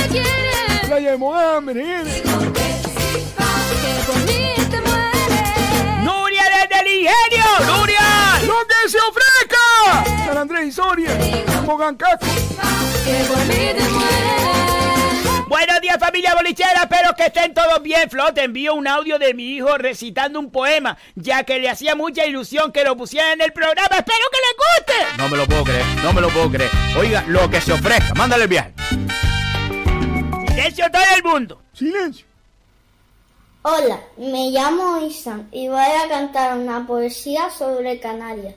Speaker 6: Playa de Moán, Veneguera.
Speaker 5: ¡Nuria desde el ingenio! ¡Nuria!
Speaker 6: ¡Lo que se ofrezca! San Andrés y Soria. Mogancaco.
Speaker 5: Buenos días familia bolichera, espero que estén todos bien. Flo, te envío un audio de mi hijo recitando un poema, ya que le hacía mucha ilusión que lo pusiera en el programa. Espero que le guste.
Speaker 4: No me lo puedo creer, no me lo puedo creer. Oiga, lo que se ofrezca, mándale el viaje.
Speaker 5: Silencio todo el mundo.
Speaker 6: Silencio.
Speaker 15: Hola, me llamo Isan y voy a cantar una poesía sobre Canarias.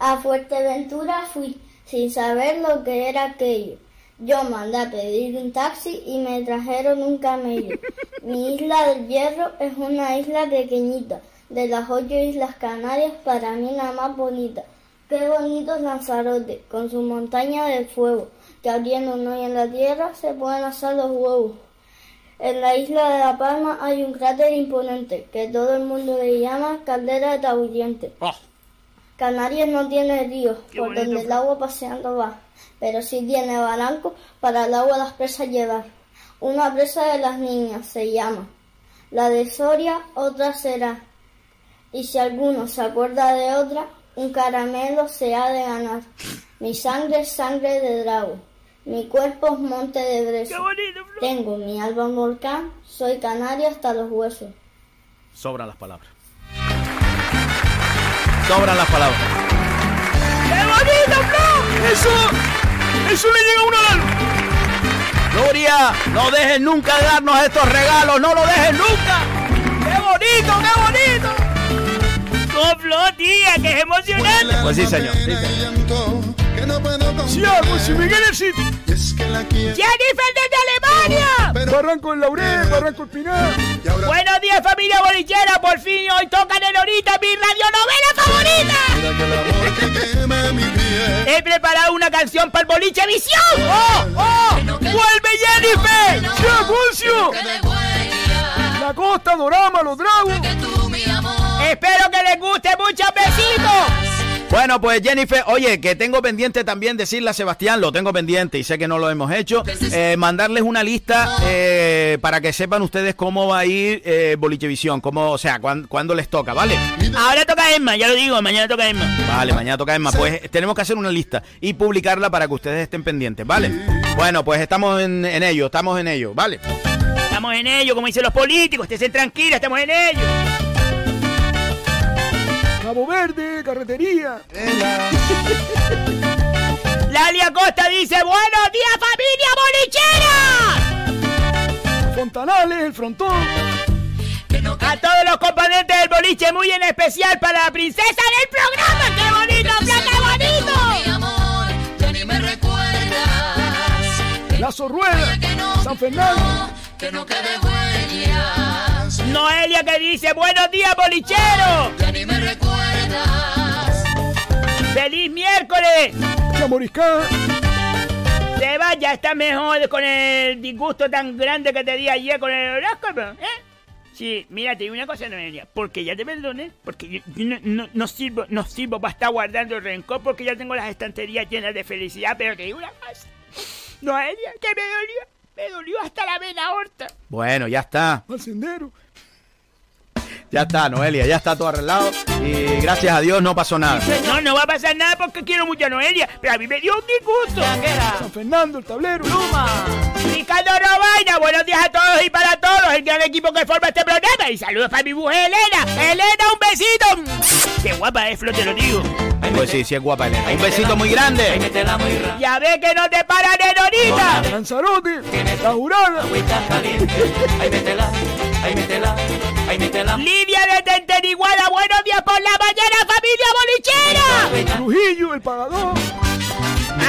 Speaker 15: A Fuerteventura fui sin saber lo que era aquello. Yo mandé a pedir un taxi y me trajeron un camello. Mi isla del Hierro es una isla pequeñita. De las ocho islas Canarias, para mí la más bonita. Qué bonito es Lanzarote, con su montaña de fuego, que abriendo un hoyo en la tierra se pueden asar los huevos. En la isla de La Palma hay un cráter imponente que todo el mundo le llama Caldera de Tabullente. Canarias no tiene ríos por
Speaker 5: bonito,
Speaker 15: donde el agua paseando va, pero sí tiene barrancos para el agua las presas llevar. Una presa de las niñas se llama, la de Soria otra será. Y si alguno se acuerda de otra, un caramelo se ha de ganar. Mi sangre es sangre de drago, mi cuerpo es monte de brezo. Tengo mi alma un volcán, soy canaria hasta los huesos.
Speaker 4: Sobran las palabras. Sobran las palabras.
Speaker 5: ¡Qué bonito, Flo!
Speaker 6: Eso, eso le llega a uno al alma.
Speaker 4: Gloria, no dejes nunca de darnos estos regalos, no lo dejes nunca.
Speaker 5: ¡Qué bonito, qué bonito! ¡Oh, Flo, tía, que es emocionante!
Speaker 4: Pues sí, señor. sí, señor.
Speaker 6: Si hago, si Miguel el City.
Speaker 5: ¡Jennifer desde Alemania!
Speaker 6: Barranco del Laurel, Barranco del Pinar.
Speaker 5: Buenos días, familia bolichera. Por fin hoy tocan en ahorita mi radionovela favorita. He preparado una canción para el boliche visión. ¡Oh, oh! ¡Vuelve Jennifer!
Speaker 6: ¡Sí, Aguncio! La costa, Dorama, los dragos.
Speaker 5: Espero que les guste. Muchos besitos.
Speaker 4: Bueno, pues Jennifer, oye, que tengo pendiente también decirle a Sebastián, lo tengo pendiente y sé que no lo hemos hecho, eh, mandarles una lista eh, para que sepan ustedes cómo va a ir eh, Bolichevisión, cómo, o sea, cuán- cuándo les toca, ¿vale?
Speaker 5: Ahora toca Emma, ya lo digo, mañana toca Emma.
Speaker 4: Vale, mañana toca Emma. Pues tenemos que hacer una lista y publicarla para que ustedes estén pendientes, ¿vale? Bueno, pues estamos en, en ello, estamos en ello, ¿vale?
Speaker 5: Estamos en ello, como dicen los políticos, estén tranquilos, estamos en ello.
Speaker 6: Cabo Verde, carretería.
Speaker 5: Lalia Costa dice, buenos días familia bolichera.
Speaker 6: Fontanales, el frontón.
Speaker 5: A todos los componentes del boliche, muy en especial para la princesa del programa. ¡Qué bonito, qué bonito!
Speaker 10: Ya ni me recuerdas.
Speaker 6: Lazo Rueda, San Fernando.
Speaker 10: Que no quede huellas.
Speaker 5: Noelia que dice, buenos días bolichero.
Speaker 10: Ya ni me recuerdas.
Speaker 5: ¡Feliz miércoles!
Speaker 6: Chamoriscá.
Speaker 5: Seba, ya está mejor con el disgusto tan grande que te di ayer con el horóscopo, ¿eh? Sí, mira, te digo una cosa, Noelia, porque ya te perdoné, porque yo, yo no, no- no sirvo, no sirvo para estar guardando rencor, porque ya tengo las estanterías llenas de felicidad, pero te digo una cosa, Noelia, que me dolió, me dolió hasta la vena aorta.
Speaker 4: Bueno, ya está.
Speaker 6: Al sendero.
Speaker 4: Ya está, Noelia, ya está todo arreglado y gracias a Dios no pasó nada.
Speaker 5: No, no va a pasar nada porque quiero mucho a Noelia, pero a mí me dio un disgusto.
Speaker 6: San Fernando, el tablero.
Speaker 5: Ricardo Robaina, buenos días a todos y para todos, el gran equipo que forma este programa. Y saludos para mi mujer Elena. Elena, un besito. Qué guapa es, Flo, te lo digo.
Speaker 4: Pues sí, sí es guapa Elena. Un besito muy grande.
Speaker 5: Ya ve que no te paran en ahorita.
Speaker 6: Lanzarote, la jurada.
Speaker 5: Lidia de Tenteriguada, buenos días por la mañana, familia bolichera.
Speaker 6: Trujillo, el pagador.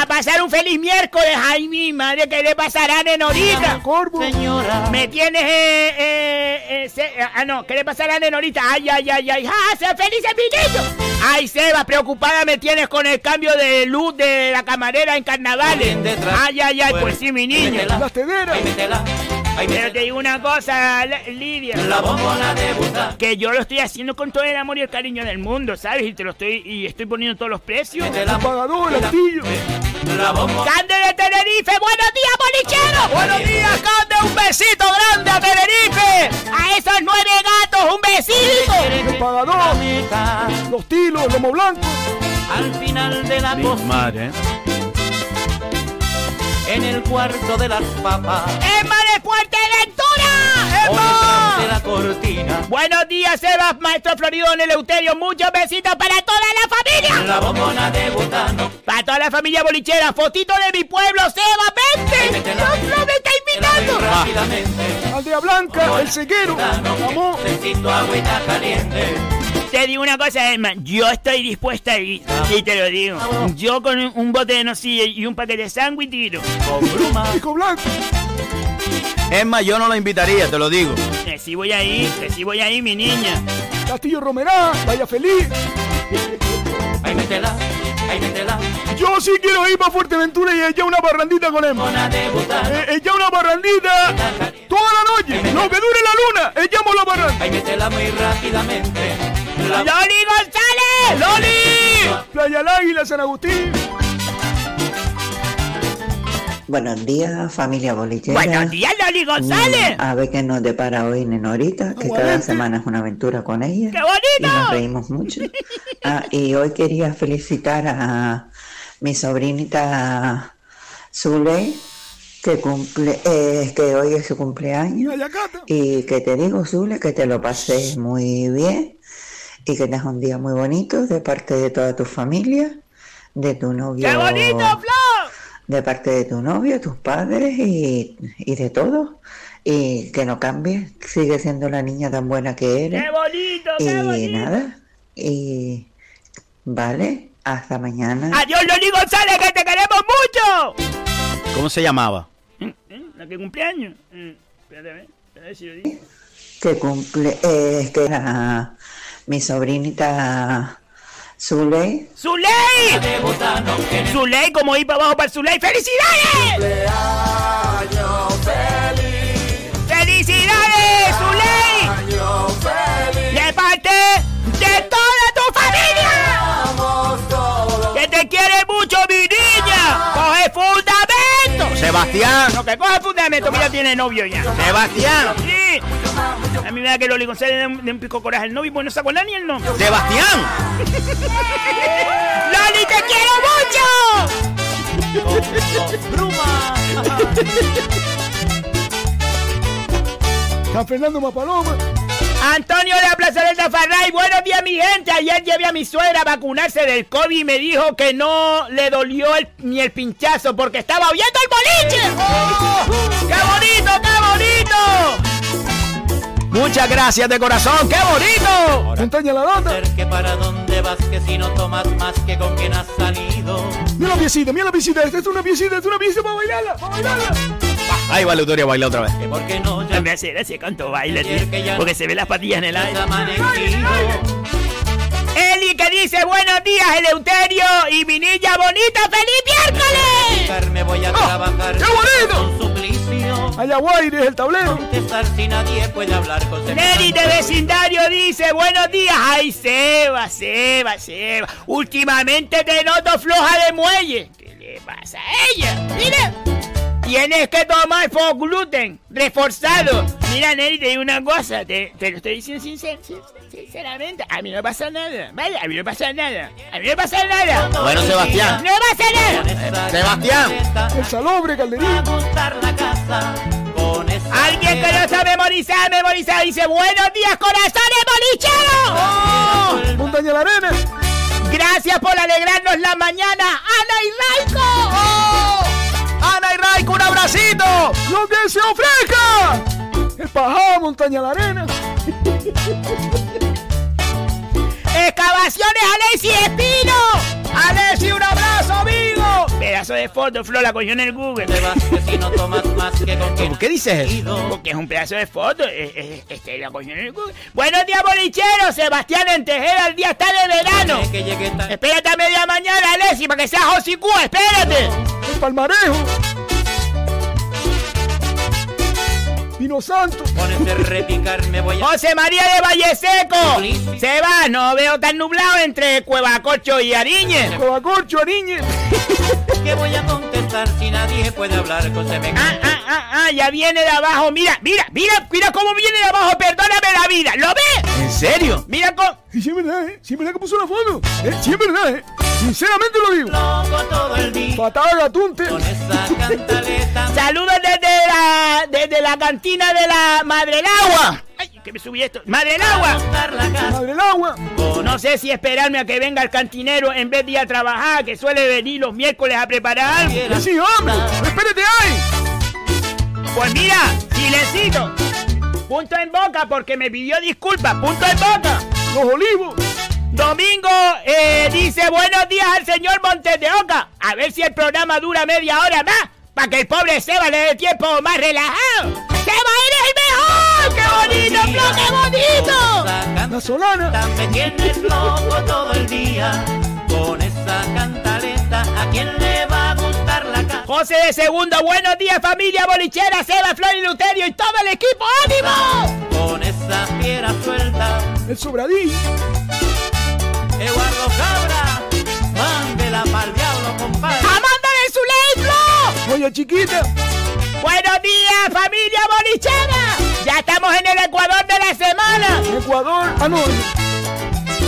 Speaker 5: A pasar un feliz miércoles. Ay, mi madre, ¿qué le pasará a Nenorita?
Speaker 6: Corvo.
Speaker 5: Señora. Me tienes, eh, eh, eh, se- eh, ah, no, ¿qué le pasará a Nenorita? Ay, ay, ay, ay, ¡ah, se feliz mi niño! Ay, Seba, preocupada me tienes con el cambio de luz de la camarera en carnavales. Ay, ay, ay, pues sí, mi niño.
Speaker 6: Las tederas.
Speaker 5: Pero te digo una cosa, Lidia. Que yo lo estoy haciendo con todo el amor y el cariño del mundo, ¿sabes? Y te lo estoy, y estoy poniendo todos los precios.
Speaker 6: El pagador, el altillo.
Speaker 5: Cande de Tenerife, buenos días, bolichero. Buenos días, Cande, un besito grande a Tenerife. A esos nueve gatos, un besito.
Speaker 6: El pagador. Los tilos, lomo blanco.
Speaker 1: Al final de la
Speaker 4: Mi
Speaker 1: cocina,
Speaker 4: madre, ¿eh?
Speaker 1: En el cuarto de las papas,
Speaker 5: ¡Emma de Fuerteventura!
Speaker 1: o
Speaker 5: ¡Emma!
Speaker 1: de la cortina,
Speaker 5: Buenos días, Sebas, maestro Floridón Eleuterio. Muchos besitos para toda la familia.
Speaker 1: la bombona de butano,
Speaker 5: Para toda la familia bolichera, fotito de mi pueblo, Seba, vente. No me está invitando.
Speaker 1: rápidamente,
Speaker 6: Aldea Blanca, el sequero. Vamos.
Speaker 1: necesito agüita caliente.
Speaker 5: Te digo una cosa, Emma, yo estoy dispuesta a ir, y te lo digo. Yo con un, un bote de nocilla y un paquete de sándwich tiro.
Speaker 1: Con bruma,
Speaker 6: Pico blanco.
Speaker 4: Es más, yo no la invitaría, te lo digo.
Speaker 5: Que sí voy a ir, que sí voy a ir, mi niña.
Speaker 6: Castillo Romerá, Vaya Feliz.
Speaker 1: ahí métela, ahí métela,
Speaker 6: Yo sí quiero ir para Fuerteventura y echar una barrandita con Emma. Eh, echar una barrandita toda la noche. Lo que dure la luna, echamos la barranda.
Speaker 1: ahí métela muy rápidamente. La
Speaker 5: ¡Loli González! ¡Loli!
Speaker 6: Playa El Águila, San Agustín.
Speaker 16: Buenos días, familia bolichera.
Speaker 5: Buenos días, Loli González.
Speaker 16: Mm, A ver qué nos depara hoy Nenorita, que cada semana es una aventura con ella.
Speaker 5: ¡Qué
Speaker 16: Y nos
Speaker 5: bonito!
Speaker 16: reímos mucho. Ah, y hoy quería felicitar a mi sobrinita Zule, que cumple, eh, que hoy es su cumpleaños. Y que te digo, Zule, que te lo pases muy bien y que tengas un día muy bonito de parte de toda tu familia, de tu novio.
Speaker 5: ¡Qué bonito, Flo!
Speaker 16: De parte de tu novio, tus padres y, y de todo. Y que no cambies, sigue siendo la niña tan buena que eres.
Speaker 5: ¡Qué bonito,
Speaker 16: Y
Speaker 5: qué bonito!
Speaker 16: nada, y vale, hasta mañana.
Speaker 5: ¡Adiós, Loli González, que te queremos mucho!
Speaker 4: ¿Cómo se llamaba?
Speaker 5: ¿Eh? ¿La que cumpleaños? Eh, Espérate, a ver, a ver si lo digo.
Speaker 16: Que cumple, eh, que era mi sobrinita Zule.
Speaker 5: ¡Zuley! ¡Zuley, como ir para abajo para el Zuley! ¡Felicidades! ¡Felicidades, Zuley!
Speaker 4: Sebastián.
Speaker 5: No, que coja fundamento, que ya tiene novio ya.
Speaker 4: Sebastián.
Speaker 5: Sí. A mí me da que Loli González de un, de un pico coraje el novio y bueno, no se acuerda ni el nombre.
Speaker 4: Sebastián.
Speaker 5: ¡Loli, te quiero mucho!
Speaker 6: San Fernando Mapaloma.
Speaker 5: Antonio de la Plazoleta Farray, buenos días mi gente. Ayer llevé a mi suegra a vacunarse del COVID y me dijo que no le dolió el- ni el pinchazo porque estaba oyendo el boliche. ¡Oh! ¡Qué bonito, qué bonito!
Speaker 4: Muchas gracias de corazón. ¡Qué bonito!
Speaker 6: Montaña la data.
Speaker 1: que para dónde vas que si no tomas más que con quien has salido.
Speaker 6: Mira la piecita, mira la piecita. Esta es una piecita, es una piecita para bailarla, para bailarla.
Speaker 4: Ahí va Lutoria a bailar otra vez.
Speaker 1: Porque no
Speaker 5: ya me hace gracia cuánto baila, tío, porque se ve las patillas en el aire. Eli que dice buenos días, Eleuterio y mi niña bonita, feliz miércoles.
Speaker 1: Me voy a
Speaker 6: ¡Ah!
Speaker 1: trabajar.
Speaker 6: ¡Qué bonito!
Speaker 1: Con suplicio.
Speaker 6: Allá Guaire es el tablero.
Speaker 1: Contestar si nadie puede hablar con
Speaker 5: Nelly de vecindario dice, buenos días. Ay, Seba, Seba, Seba. Últimamente te noto floja de muelle. ¿Qué le pasa a ella? Mira. Tienes que tomar full gluten, reforzado. Mira, Nelly, te digo una cosa. Te, te lo estoy diciendo sincer- sin- sinceramente. A mí no me pasa nada. Vale, a mí no me pasa nada. A mí no me pasa nada.
Speaker 4: Bueno, Sebastián.
Speaker 5: No me pasa nada.
Speaker 4: Sebastián.
Speaker 6: El salobre, calderito.
Speaker 5: Alguien que no sabe memorizar, memorizar. Dice, buenos días, corazones bolicheros. Oh.
Speaker 6: Montaña la arena.
Speaker 5: Gracias por alegrarnos la mañana, Ana y Raiko. Oh.
Speaker 4: Ana y Raiko, un abracito.
Speaker 6: Lo que se ofrezca. El pajado, montaña la arena.
Speaker 5: Excavaciones Alessi Espino. Alessi, un abrazo, amigo. Pedazo de foto, Flor, la cogió en el Google.
Speaker 1: si no tomas más que con quien
Speaker 4: ¿Por qué dices eso?
Speaker 5: Porque es un pedazo de foto. eh, eh, Este la cogió en el Google. Buenos días, bolicheros. Sebastián en Tejeda, el día está de verano. Espérate a media mañana, Alessi, para que sea Josicú. Espérate.
Speaker 6: El palmarejo. Pino Santo.
Speaker 1: Con ese repicar me voy a...
Speaker 5: José María de Valle Seco. Se va, no veo tan nublado entre Cuevacorcho y Ariñe.
Speaker 6: Cuevacorcho, Ariñe.
Speaker 1: ¿Qué voy a contestar si nadie puede hablar con semejante?
Speaker 5: Ah, ah, ah, ah, ya viene de abajo. Mira, mira, mira, mira cómo viene de abajo. Perdóname la vida. ¿Lo ves?
Speaker 4: ¿En serio?
Speaker 5: Mira cómo.
Speaker 6: Sí, sí, es verdad, ¿eh? Sí, es verdad que puso la foto. ¿Eh? Sí, es verdad, ¿eh? Sinceramente lo digo.
Speaker 1: Loco todo el día.
Speaker 6: Patada gatunte.
Speaker 1: Con esa cantaleta.
Speaker 5: Saludos desde la, desde la cantina de la Madre del Agua. Ay, que me subí esto. Madre del Agua.
Speaker 6: Madre del agua.
Speaker 5: No sé si esperarme a que venga el cantinero en vez de ir a trabajar, que suele venir los miércoles a preparar algo.
Speaker 6: Sí, hombre. Espérate ahí.
Speaker 5: Pues mira, silencito. Punto en boca porque me pidió disculpas. Punto en boca.
Speaker 6: Los olivos.
Speaker 5: Domingo eh, dice buenos días al señor Montes de Oca. A ver si el programa dura media hora más. Para que el pobre Seba le dé tiempo más relajado. ¡Seba, eres el mejor! ¡Qué bonito, Flo, qué bonito!
Speaker 6: La solana.
Speaker 1: Me tienes loco todo el día. Con esa cantaleta, ¿a quién le va a gustar la casa?
Speaker 5: José de Segundo, buenos días familia bolichera, Seba, Flor y Luterio y todo el equipo, ¡ánimo!
Speaker 1: Con esa fiera suelta.
Speaker 6: El sobradillo.
Speaker 1: Eduardo Cabra, mándela pa'l diablo, compadre.
Speaker 5: ¡Amándale su ley, Flo!
Speaker 6: Oye, chiquita.
Speaker 5: Buenos días, familia bolichera. Ya estamos en el Ecuador de la semana.
Speaker 6: Ecuador. Ah, no.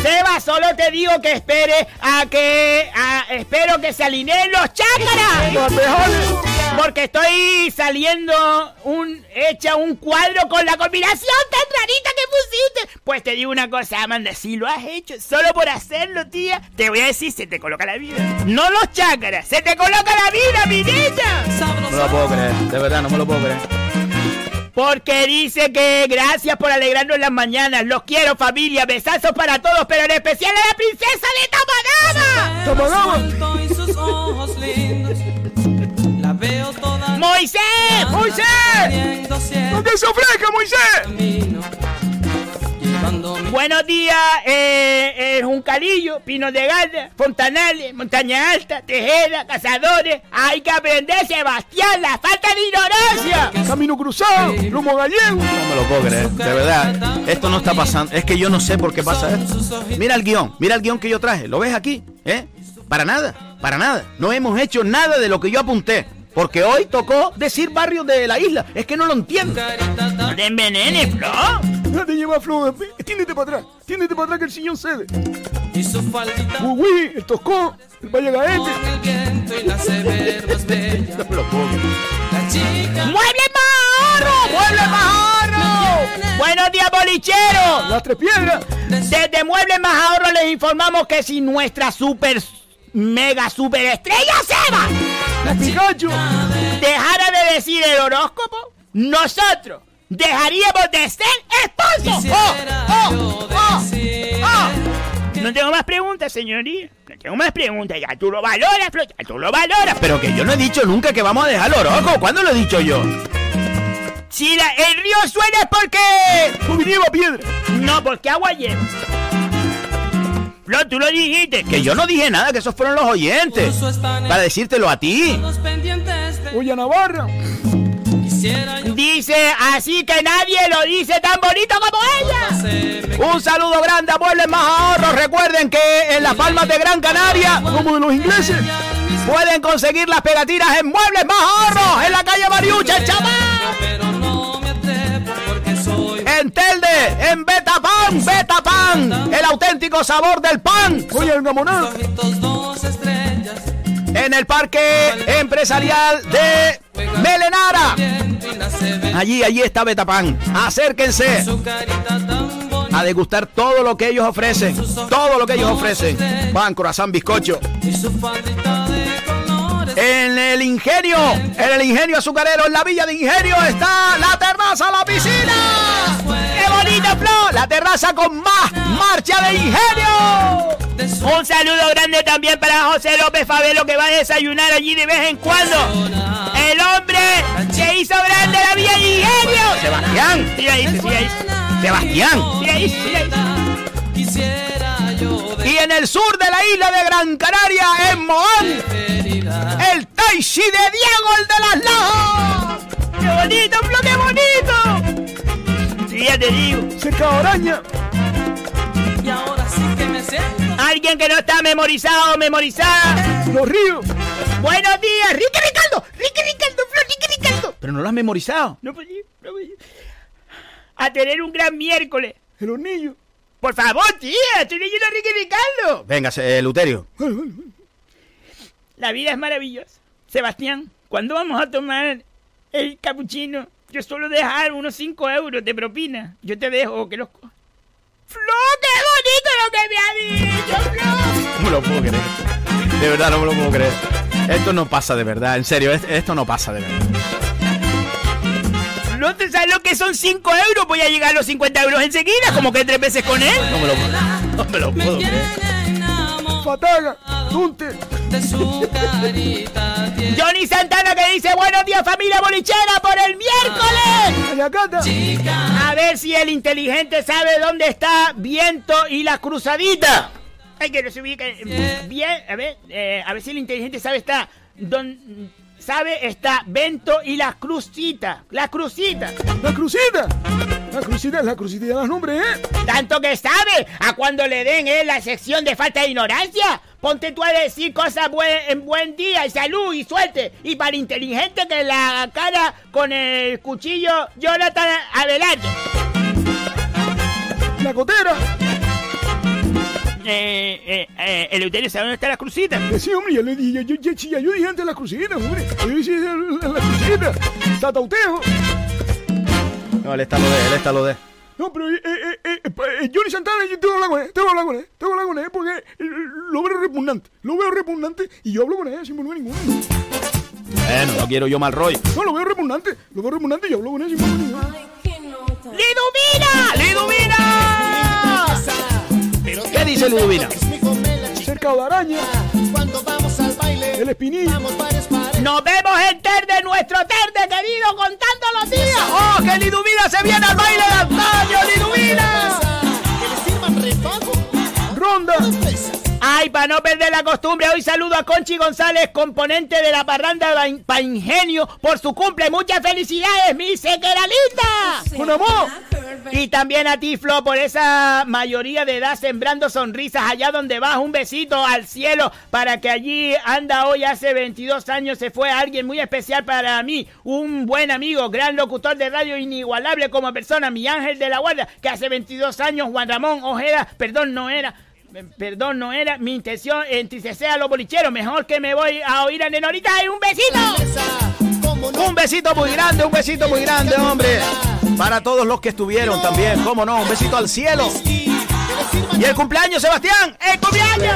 Speaker 5: Seba, solo te digo que espere a que. a- espero que se alineen los chácaras.
Speaker 6: Los.
Speaker 5: Porque estoy saliendo un hecha un cuadro con la combinación tan rarita que pusiste. Pues te digo una cosa, Amanda, si lo has hecho solo por hacerlo, tía, te voy a decir, se te coloca la vida. No los chácaras, se te coloca la vida, mi niña.
Speaker 4: No me lo puedo creer. De verdad, no me lo puedo creer.
Speaker 5: Porque dice que gracias por alegrarnos las mañanas. Los quiero, familia. Besazos para todos, pero en especial a la princesa de Tamanaba. ¡Moisés! ¡Moisés!
Speaker 6: ¡No te se ofrezca, Moisés!
Speaker 5: Buenos días, eh, eh, Juncalillo, Pino de Galda, Fontanales, Montaña Alta, Tejeda, Cazadores. Hay que aprender, Sebastián, la falta de ignorancia.
Speaker 6: Camino cruzado. Lomo gallego.
Speaker 4: No me lo puedo creer. De verdad. Esto no está pasando. Es que yo no sé por qué pasa esto. Mira el guion. Mira el guion que yo traje. ¿Lo ves aquí? ¿Eh? Para nada. Para nada. No hemos hecho nada de lo que yo apunté. Porque hoy tocó decir barrio de la isla. Es que no lo entiendo.
Speaker 5: No te envenenes, Flo.
Speaker 6: No te lleva Flo. Tiéndete para atrás. Tiéndete para atrás que el sillón cede. Uy, uy, el toscón, el Valle Gaete.
Speaker 5: ¡Mueble más ahorro! ¡Mueble más ahorro! Buenos días, bolicheros.
Speaker 6: Las tres piedras.
Speaker 5: Desde Mueble más ahorro les informamos que si nuestra super mega super estrella Seba
Speaker 6: La Pikachu.
Speaker 5: dejara de decir el horóscopo, nosotros dejaríamos de ser esposos. ¡Oh, oh, oh, oh! No tengo más preguntas, señoría. No tengo más preguntas. Ya tú lo valoras. Ya tú lo valoras.
Speaker 4: Pero que yo no he dicho nunca que vamos a dejarlo loco. ¿Cuándo lo he dicho yo?
Speaker 5: Si la- el río suena es porque...
Speaker 6: Lleva piedra.
Speaker 5: No, porque agua lleva. Flo, tú lo dijiste.
Speaker 4: Que yo no dije nada, que esos fueron los oyentes. Para decírtelo a ti.
Speaker 6: Oye, a Navarra.
Speaker 5: Dice así que nadie lo dice tan bonito como ella.
Speaker 4: Un saludo grande a Muebles Más Ahorros. Recuerden que en las Palmas de Gran Canaria,
Speaker 6: como de los ingleses,
Speaker 4: pueden conseguir las pegatinas en Muebles Más Ahorros, en la calle Mariucha, el chamán. En Telde, en Beta Pan, Beta Pan, el auténtico sabor del pan.
Speaker 6: Oye, el gamonado.
Speaker 4: En el parque empresarial de Melenara. Allí, allí está Betapan. Acérquense a degustar todo lo que ellos ofrecen. Todo lo que ellos ofrecen. Pan, corazón, bizcocho. En el ingenio, en el ingenio azucarero, en la villa de ingenio está la terraza, la piscina. ¡Qué bonita, Flo! La terraza con más marcha de ingenio.
Speaker 5: Un saludo grande también para José López Favelo que va a desayunar allí de vez en cuando. El hombre que hizo grande la villa de ingenio.
Speaker 4: Sebastián.
Speaker 5: Sí, ahí, sí, ahí.
Speaker 4: Sebastián.
Speaker 5: Sí, ahí, sí, ahí.
Speaker 4: Y en el sur de la isla de Gran Canaria, en Moán, el Taishi de Diego, el de las Lajas.
Speaker 5: ¡Qué bonito, Flo, qué bonito! Sí, ya te digo.
Speaker 6: Cerca de Araña.
Speaker 10: Y ahora sí que me siento.
Speaker 5: Alguien que no está memorizado o memorizada.
Speaker 6: Los ríos.
Speaker 5: Buenos días, Ricky Ricardo. Ricky Ricardo, Flo, Ricky Ricardo.
Speaker 4: Pero no lo has memorizado.
Speaker 5: No podía, no podía. A tener un gran miércoles.
Speaker 6: El hornillo.
Speaker 5: Por favor, tía, estoy leyendo a Ricky Ricardo.
Speaker 4: Venga, eh, Luterio.
Speaker 5: La vida es maravillosa. Sebastián, ¿cuándo vamos a tomar el capuchino? Yo suelo dejar unos 5 euros de propina. Yo te dejo que los... ¡Flo, qué bonito lo que me ha dicho, Flo!
Speaker 4: No me lo puedo creer. De verdad, no me lo puedo creer. Esto no pasa de verdad, en serio, es- esto no pasa de verdad.
Speaker 5: ¿No te sabes lo que son 5 euros? Voy a llegar a los 50 euros enseguida, como que tres veces con él.
Speaker 4: No me lo, no me lo puedo creer.
Speaker 6: Fataga. Tunte.
Speaker 5: Johnny Santana que dice buenos días familia bolichera por el miércoles.
Speaker 6: Ayacata.
Speaker 5: A ver si el inteligente sabe dónde está Viento y la cruzadita. Ay, que no se ubica. Bien, a ver, eh, a ver si el inteligente sabe está. Don, sabe está Vento y la crucita. La crucita.
Speaker 6: La crucita. La crucita es la crucita de los nombres, ¿eh?
Speaker 5: Tanto que sabe. A cuando le den eh, la sección de falta de ignorancia. Ponte tú a decir cosas buen- en buen día y salud y suerte. Y para inteligente que la cara con el cuchillo Jonathan Abelardo.
Speaker 6: La cotera.
Speaker 5: Eh, eh, eh, Eleuterio, ¿sabe dónde está la crucita?
Speaker 6: Sí, hombre, ya lo dije, yo, yo, yo, yo dije antes la crucita, hombre. Yo dije la, la crucita. Tatauteo.
Speaker 4: No, él está lo de, él está lo de.
Speaker 6: No, pero eh, eh, eh, eh, Johnny Santana, yo tengo que hablar con él, tengo que hablar con él, tengo que hablar con él porque eh, lo veo repugnante, lo veo repugnante y yo hablo con él sin problema ninguno.
Speaker 4: Bueno, no quiero yo mal rollo.
Speaker 6: No, lo veo repugnante, lo veo repugnante y yo hablo con él sin problema ninguno.
Speaker 5: ¡Liduvina! ¡Liduvina!
Speaker 4: ¿Qué dice Ludovina?
Speaker 6: Cerca de araña.
Speaker 17: Cuando vamos al baile,
Speaker 6: El espinillo.
Speaker 5: Nos vemos en Terde, nuestro Terde querido, contando los días.
Speaker 4: ¡Oh, que Liduvina se viene al baile de antaño, Liduvina!
Speaker 6: Ronda.
Speaker 5: Ay, para no perder la costumbre, hoy saludo a Conchi González, componente de la parranda de Pa Ingenio, por su cumple. Muchas felicidades, mi sequeralita.
Speaker 6: Con amor.
Speaker 5: Y también a ti, Flo, por esa mayoría de edad sembrando sonrisas allá donde vas. Un besito al cielo para que allí anda hoy hace 22 años. Se fue alguien muy especial para mí. Un buen amigo, gran locutor de radio, inigualable como persona. Mi ángel de la guardia, que hace 22 años, Juan Ramón Ojeda, perdón, no era. Perdón, no era mi intención entristecer a los bolicheros. Mejor que me voy a oír a Nenorita. ¡Y un besito!
Speaker 4: Un besito muy grande, un besito muy grande, hombre. Para todos los que estuvieron también, cómo no, un besito al cielo. Y el cumpleaños, Sebastián, el cumpleaños.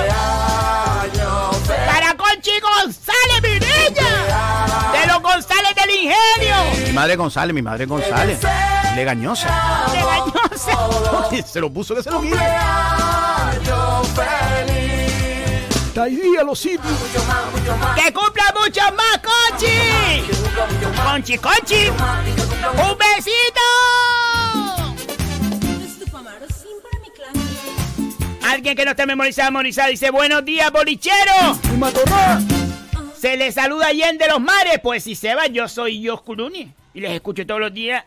Speaker 5: Para Conchi González, mi niña. De los González del Ingenio.
Speaker 4: Mi madre González, mi madre González. Legañosa.
Speaker 5: Legañosa.
Speaker 4: Se lo puso que se lo.
Speaker 6: Taidía los sitios.
Speaker 5: ¡Que cumpla mucho más, Conchi! ¡Conchi, Conchi! ¡Un besito! Alguien que no está memorizado, memorizado, dice Buenos días, bolichero. Se le saluda Allende de los mares. Pues si se va, yo soy Yosculuni. Y les escucho todos los días.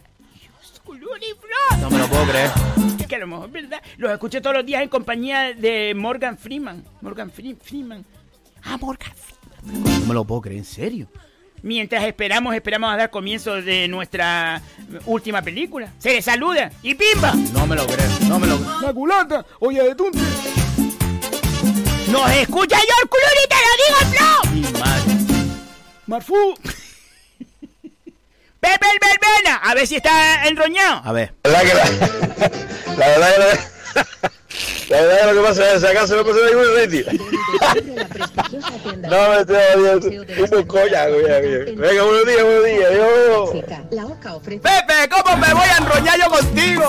Speaker 5: Yosculuni, Flo.
Speaker 4: No me lo puedo creer.
Speaker 5: Que a lo mejor es verdad. Los escucho todos los días en compañía de Morgan Freeman. Morgan Fre- Freeman. Ah, Morgan Freeman.
Speaker 4: No me lo puedo creer, en serio.
Speaker 5: Mientras esperamos, esperamos a dar comienzo de nuestra última película. Se les saluda y pimba.
Speaker 4: No me lo creo, no me lo creo.
Speaker 6: La culata, olla de tunte.
Speaker 5: ¡Nos escucha George Clooney, te lo digo, Flo!
Speaker 4: Mi madre.
Speaker 6: Marfú.
Speaker 5: Pepe el Verbena, a ver si está enroñado.
Speaker 4: A ver.
Speaker 14: La verdad que la, la verdad que la, la verdad que lo que pasa es que acá se me pasó. No, me estoy jodiendo. Un ya, ya. Venga, buenos días, buenos días. Yo.
Speaker 4: Pepe, ¿cómo me voy a enroñar yo contigo?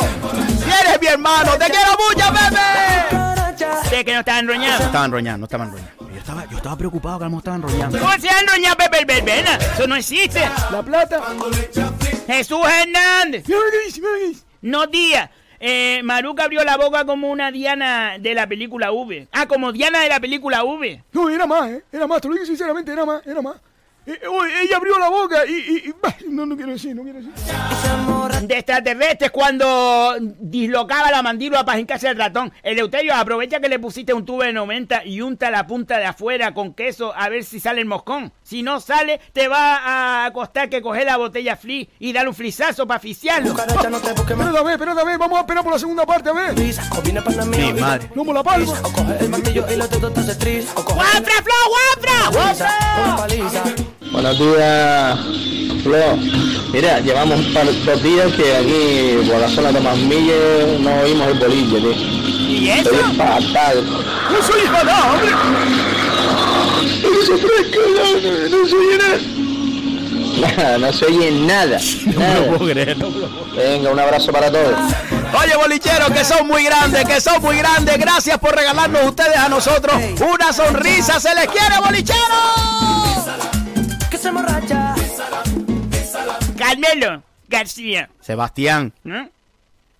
Speaker 4: Si eres mi hermano, te quiero mucho, Pepe.
Speaker 5: Sé que no está enroñado.
Speaker 4: Estaba enroñando, no estaba enroñando. Yo estaba, yo estaba preocupado que no estaba enroñando.
Speaker 5: ¿Cómo se ha enroñado Pepe el Verbena? Eso no existe.
Speaker 6: La plata.
Speaker 5: Jesús Hernández. No días. Eh, Maruca abrió la boca como una Diana de la película V. Ah, como Diana de la película V.
Speaker 6: No, era más, ¿eh? Era más, te lo digo sinceramente, era más, era más. Eh, ella abrió la boca y... y- y- bah, no, no quiero decir, no quiero decir.
Speaker 5: De extraterrestres cuando dislocaba la mandíbula para hincarse el ratón. Eleuterio, aprovecha que le pusiste un tubo de 90 y unta la punta de afuera con queso a ver si sale el moscón. Si no sale, te va a costar que coger la botella Flea y darle un frisazo para.
Speaker 6: Espérate a ver, espérate a ver, vamos a esperar por la segunda parte, a ver.
Speaker 4: Mi madre.
Speaker 6: No me la palma.
Speaker 5: ¡Guafra, Flo, guafra!
Speaker 18: Buenos días, Flo. Mira, llevamos un par, dos días que aquí por la zona de Masmille no oímos el bolillo, tío.
Speaker 5: ¿Y eso?
Speaker 18: Estoy fatal.
Speaker 6: No soy nada, hombre. No se fresca, no, no soy nada.
Speaker 18: Nada, no se oye nada.
Speaker 4: No me
Speaker 18: nada.
Speaker 4: lo puedo creer, no me lo puedo
Speaker 18: Venga, un abrazo para todos.
Speaker 4: Oye, bolicheros, que son muy grandes, que son muy grandes. Gracias por regalarnos ustedes a nosotros una sonrisa. ¡Se les quiere, bolicheros!
Speaker 19: Se emborracha.
Speaker 5: Carmelo García.
Speaker 4: Sebastián.
Speaker 5: ¿no?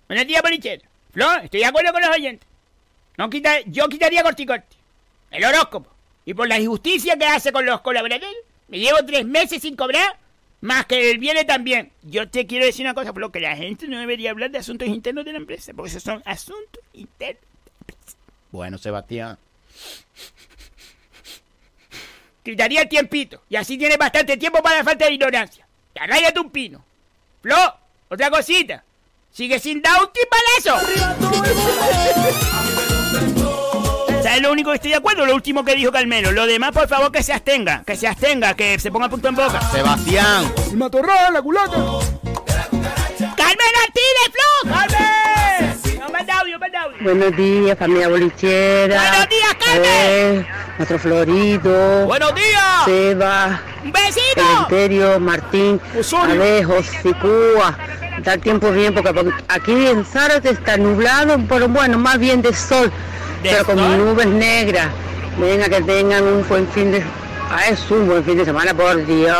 Speaker 5: Buenos días, bolichero. Flo, estoy de acuerdo con los oyentes. No quita, yo quitaría corticorte. El horóscopo. Y por la injusticia que hace con los colaboradores, me llevo tres meses sin cobrar, más que el viene también. Yo te quiero decir una cosa, Flo, que la gente no debería hablar de asuntos internos de la empresa, porque esos son asuntos internos.
Speaker 4: Bueno, Sebastián.
Speaker 5: Quitaría el tiempito, y así tienes bastante tiempo para la falta de ignorancia. Y arráigate un pino. Flo, otra cosita. Sigue sin dar un timbalazo. ¿Sabes lo único que estoy de acuerdo? Lo último que dijo Carmelo. Lo demás, por favor, que se abstenga. Que se abstenga, que se ponga punto en boca.
Speaker 4: Sebastián.
Speaker 6: El matorral, la culata.
Speaker 5: ¡Carmen Martínez, Flo! ¡Carmen!
Speaker 20: Buenos días, familia bolichera.
Speaker 5: Buenos días, Carmen.
Speaker 20: Eh, nuestro Florido.
Speaker 5: Buenos días.
Speaker 20: Seba.
Speaker 5: ¡Un besito!
Speaker 20: Eleuterio, Martín. Alejos, Sicúa. Da el tiempo bien, porque aquí en Zárate está nublado, pero bueno, más bien de sol. pero con nubes negras. Venga, que tengan un buen fin de Ah, es un buen fin de semana, por Dios.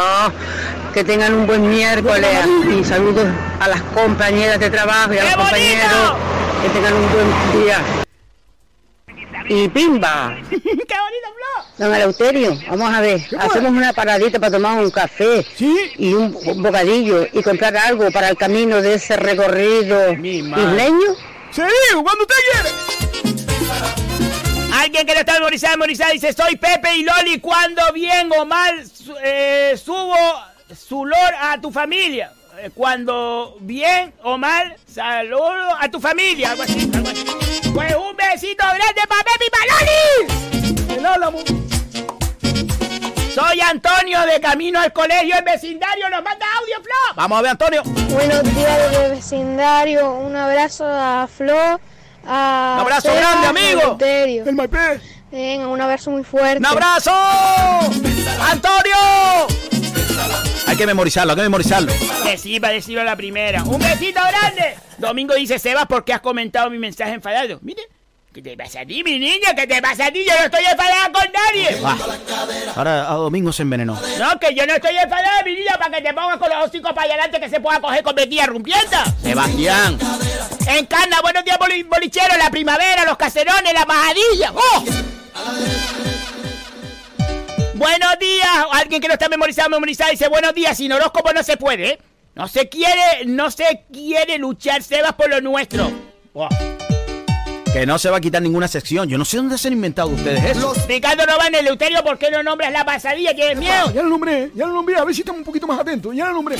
Speaker 20: Que tengan un buen miércoles. Y saludos a las compañeras de trabajo y a los compañeros. Que tengan un buen día. y pimba.
Speaker 5: ¡Qué bonito, Flo!
Speaker 20: Don Eleuterio, vamos a ver, hacemos una paradita para tomar un café y un bocadillo y comprar algo para el camino de ese recorrido isleño.
Speaker 6: Sí, cuando usted quiere.
Speaker 5: Alguien que no está memorizado, memorizado, dice, soy Pepe y Loli, cuando bien o mal eh, subo su lor a tu familia. Eh, Cuando bien o mal saludo a tu familia. Algo así, algo así. Pues un besito grande para Pepe y para Loli. Soy Antonio de camino al colegio en vecindario. Nos manda audio, Flo.
Speaker 4: Vamos a ver, Antonio.
Speaker 21: Buenos días de vecindario, un abrazo a Flo, a
Speaker 4: Un abrazo grande, amigo.
Speaker 6: El Maipé.
Speaker 21: Venga, un abrazo muy fuerte.
Speaker 4: ¡Un abrazo! ¡Antonio! Hay que memorizarlo, hay que memorizarlo.
Speaker 5: Decirlo a la primera. ¡Un besito grande! Domingo dice, Sebas, ¿por qué has comentado mi mensaje enfadado? Mire, ¿qué te pasa a ti, mi niña? ¿Qué te pasa a ti? Yo no estoy enfadada con nadie.
Speaker 4: Ah, ahora a Domingo se envenenó.
Speaker 5: No, que yo no estoy enfadada, mi niña, para que te pongas con los hocicos para adelante que se pueda coger con metida rumpienta.
Speaker 4: Sebastián.
Speaker 5: Encarna, buenos días, boli- bolicheros, la primavera, los caserones, la majadilla. ¡Oh! Buenos días. Alguien que no está memorizado, memorizado, dice buenos días. Sin horóscopo no se puede, ¿eh? No se quiere, no se quiere luchar, Sebas, por lo nuestro. Oh.
Speaker 4: Que no se va a quitar ninguna sección. Yo no sé dónde se han inventado ustedes eso.
Speaker 5: Ricardo Nován, Eleuterio, ¿por qué no nombras la pasadilla? ¿Tienes miedo?
Speaker 6: Ya lo nombré, ya lo nombré. A ver si estamos un poquito más atentos. Ya lo nombré.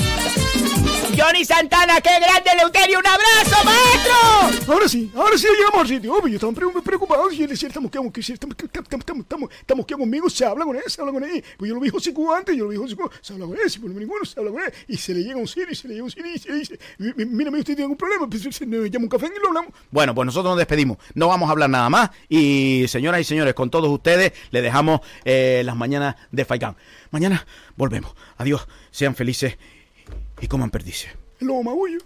Speaker 5: Johnny Santana, qué grande, Eleuterio. ¡Un abrazo, maestro!
Speaker 6: Ahora sí, ahora sí llegamos al sitio. Obvio, estamos pre- preocupados. Y él decía, estamos que estamos, estamos, estamos, estamos, estamos, estamos que conmigo. Se habla con él, se habla con él. Pues yo lo vi José Cuba antes, yo lo vi José Cuba. Se habla con él, si por lo menos ninguno se habla con él. Y se le llega un sitio, y se le llega un sitio, y se le dice, "Mi- mi- mírame, usted tiene algún problema. Pues se nos llama un café y lo hablamos.
Speaker 4: Bueno, pues nosotros nos despedimos. No vamos a hablar nada más. Y señoras y señores, con todos ustedes, le dejamos eh, las mañanas de Faikán. Mañana volvemos. Adiós, sean felices y coman perdices.
Speaker 6: El lobo magullo.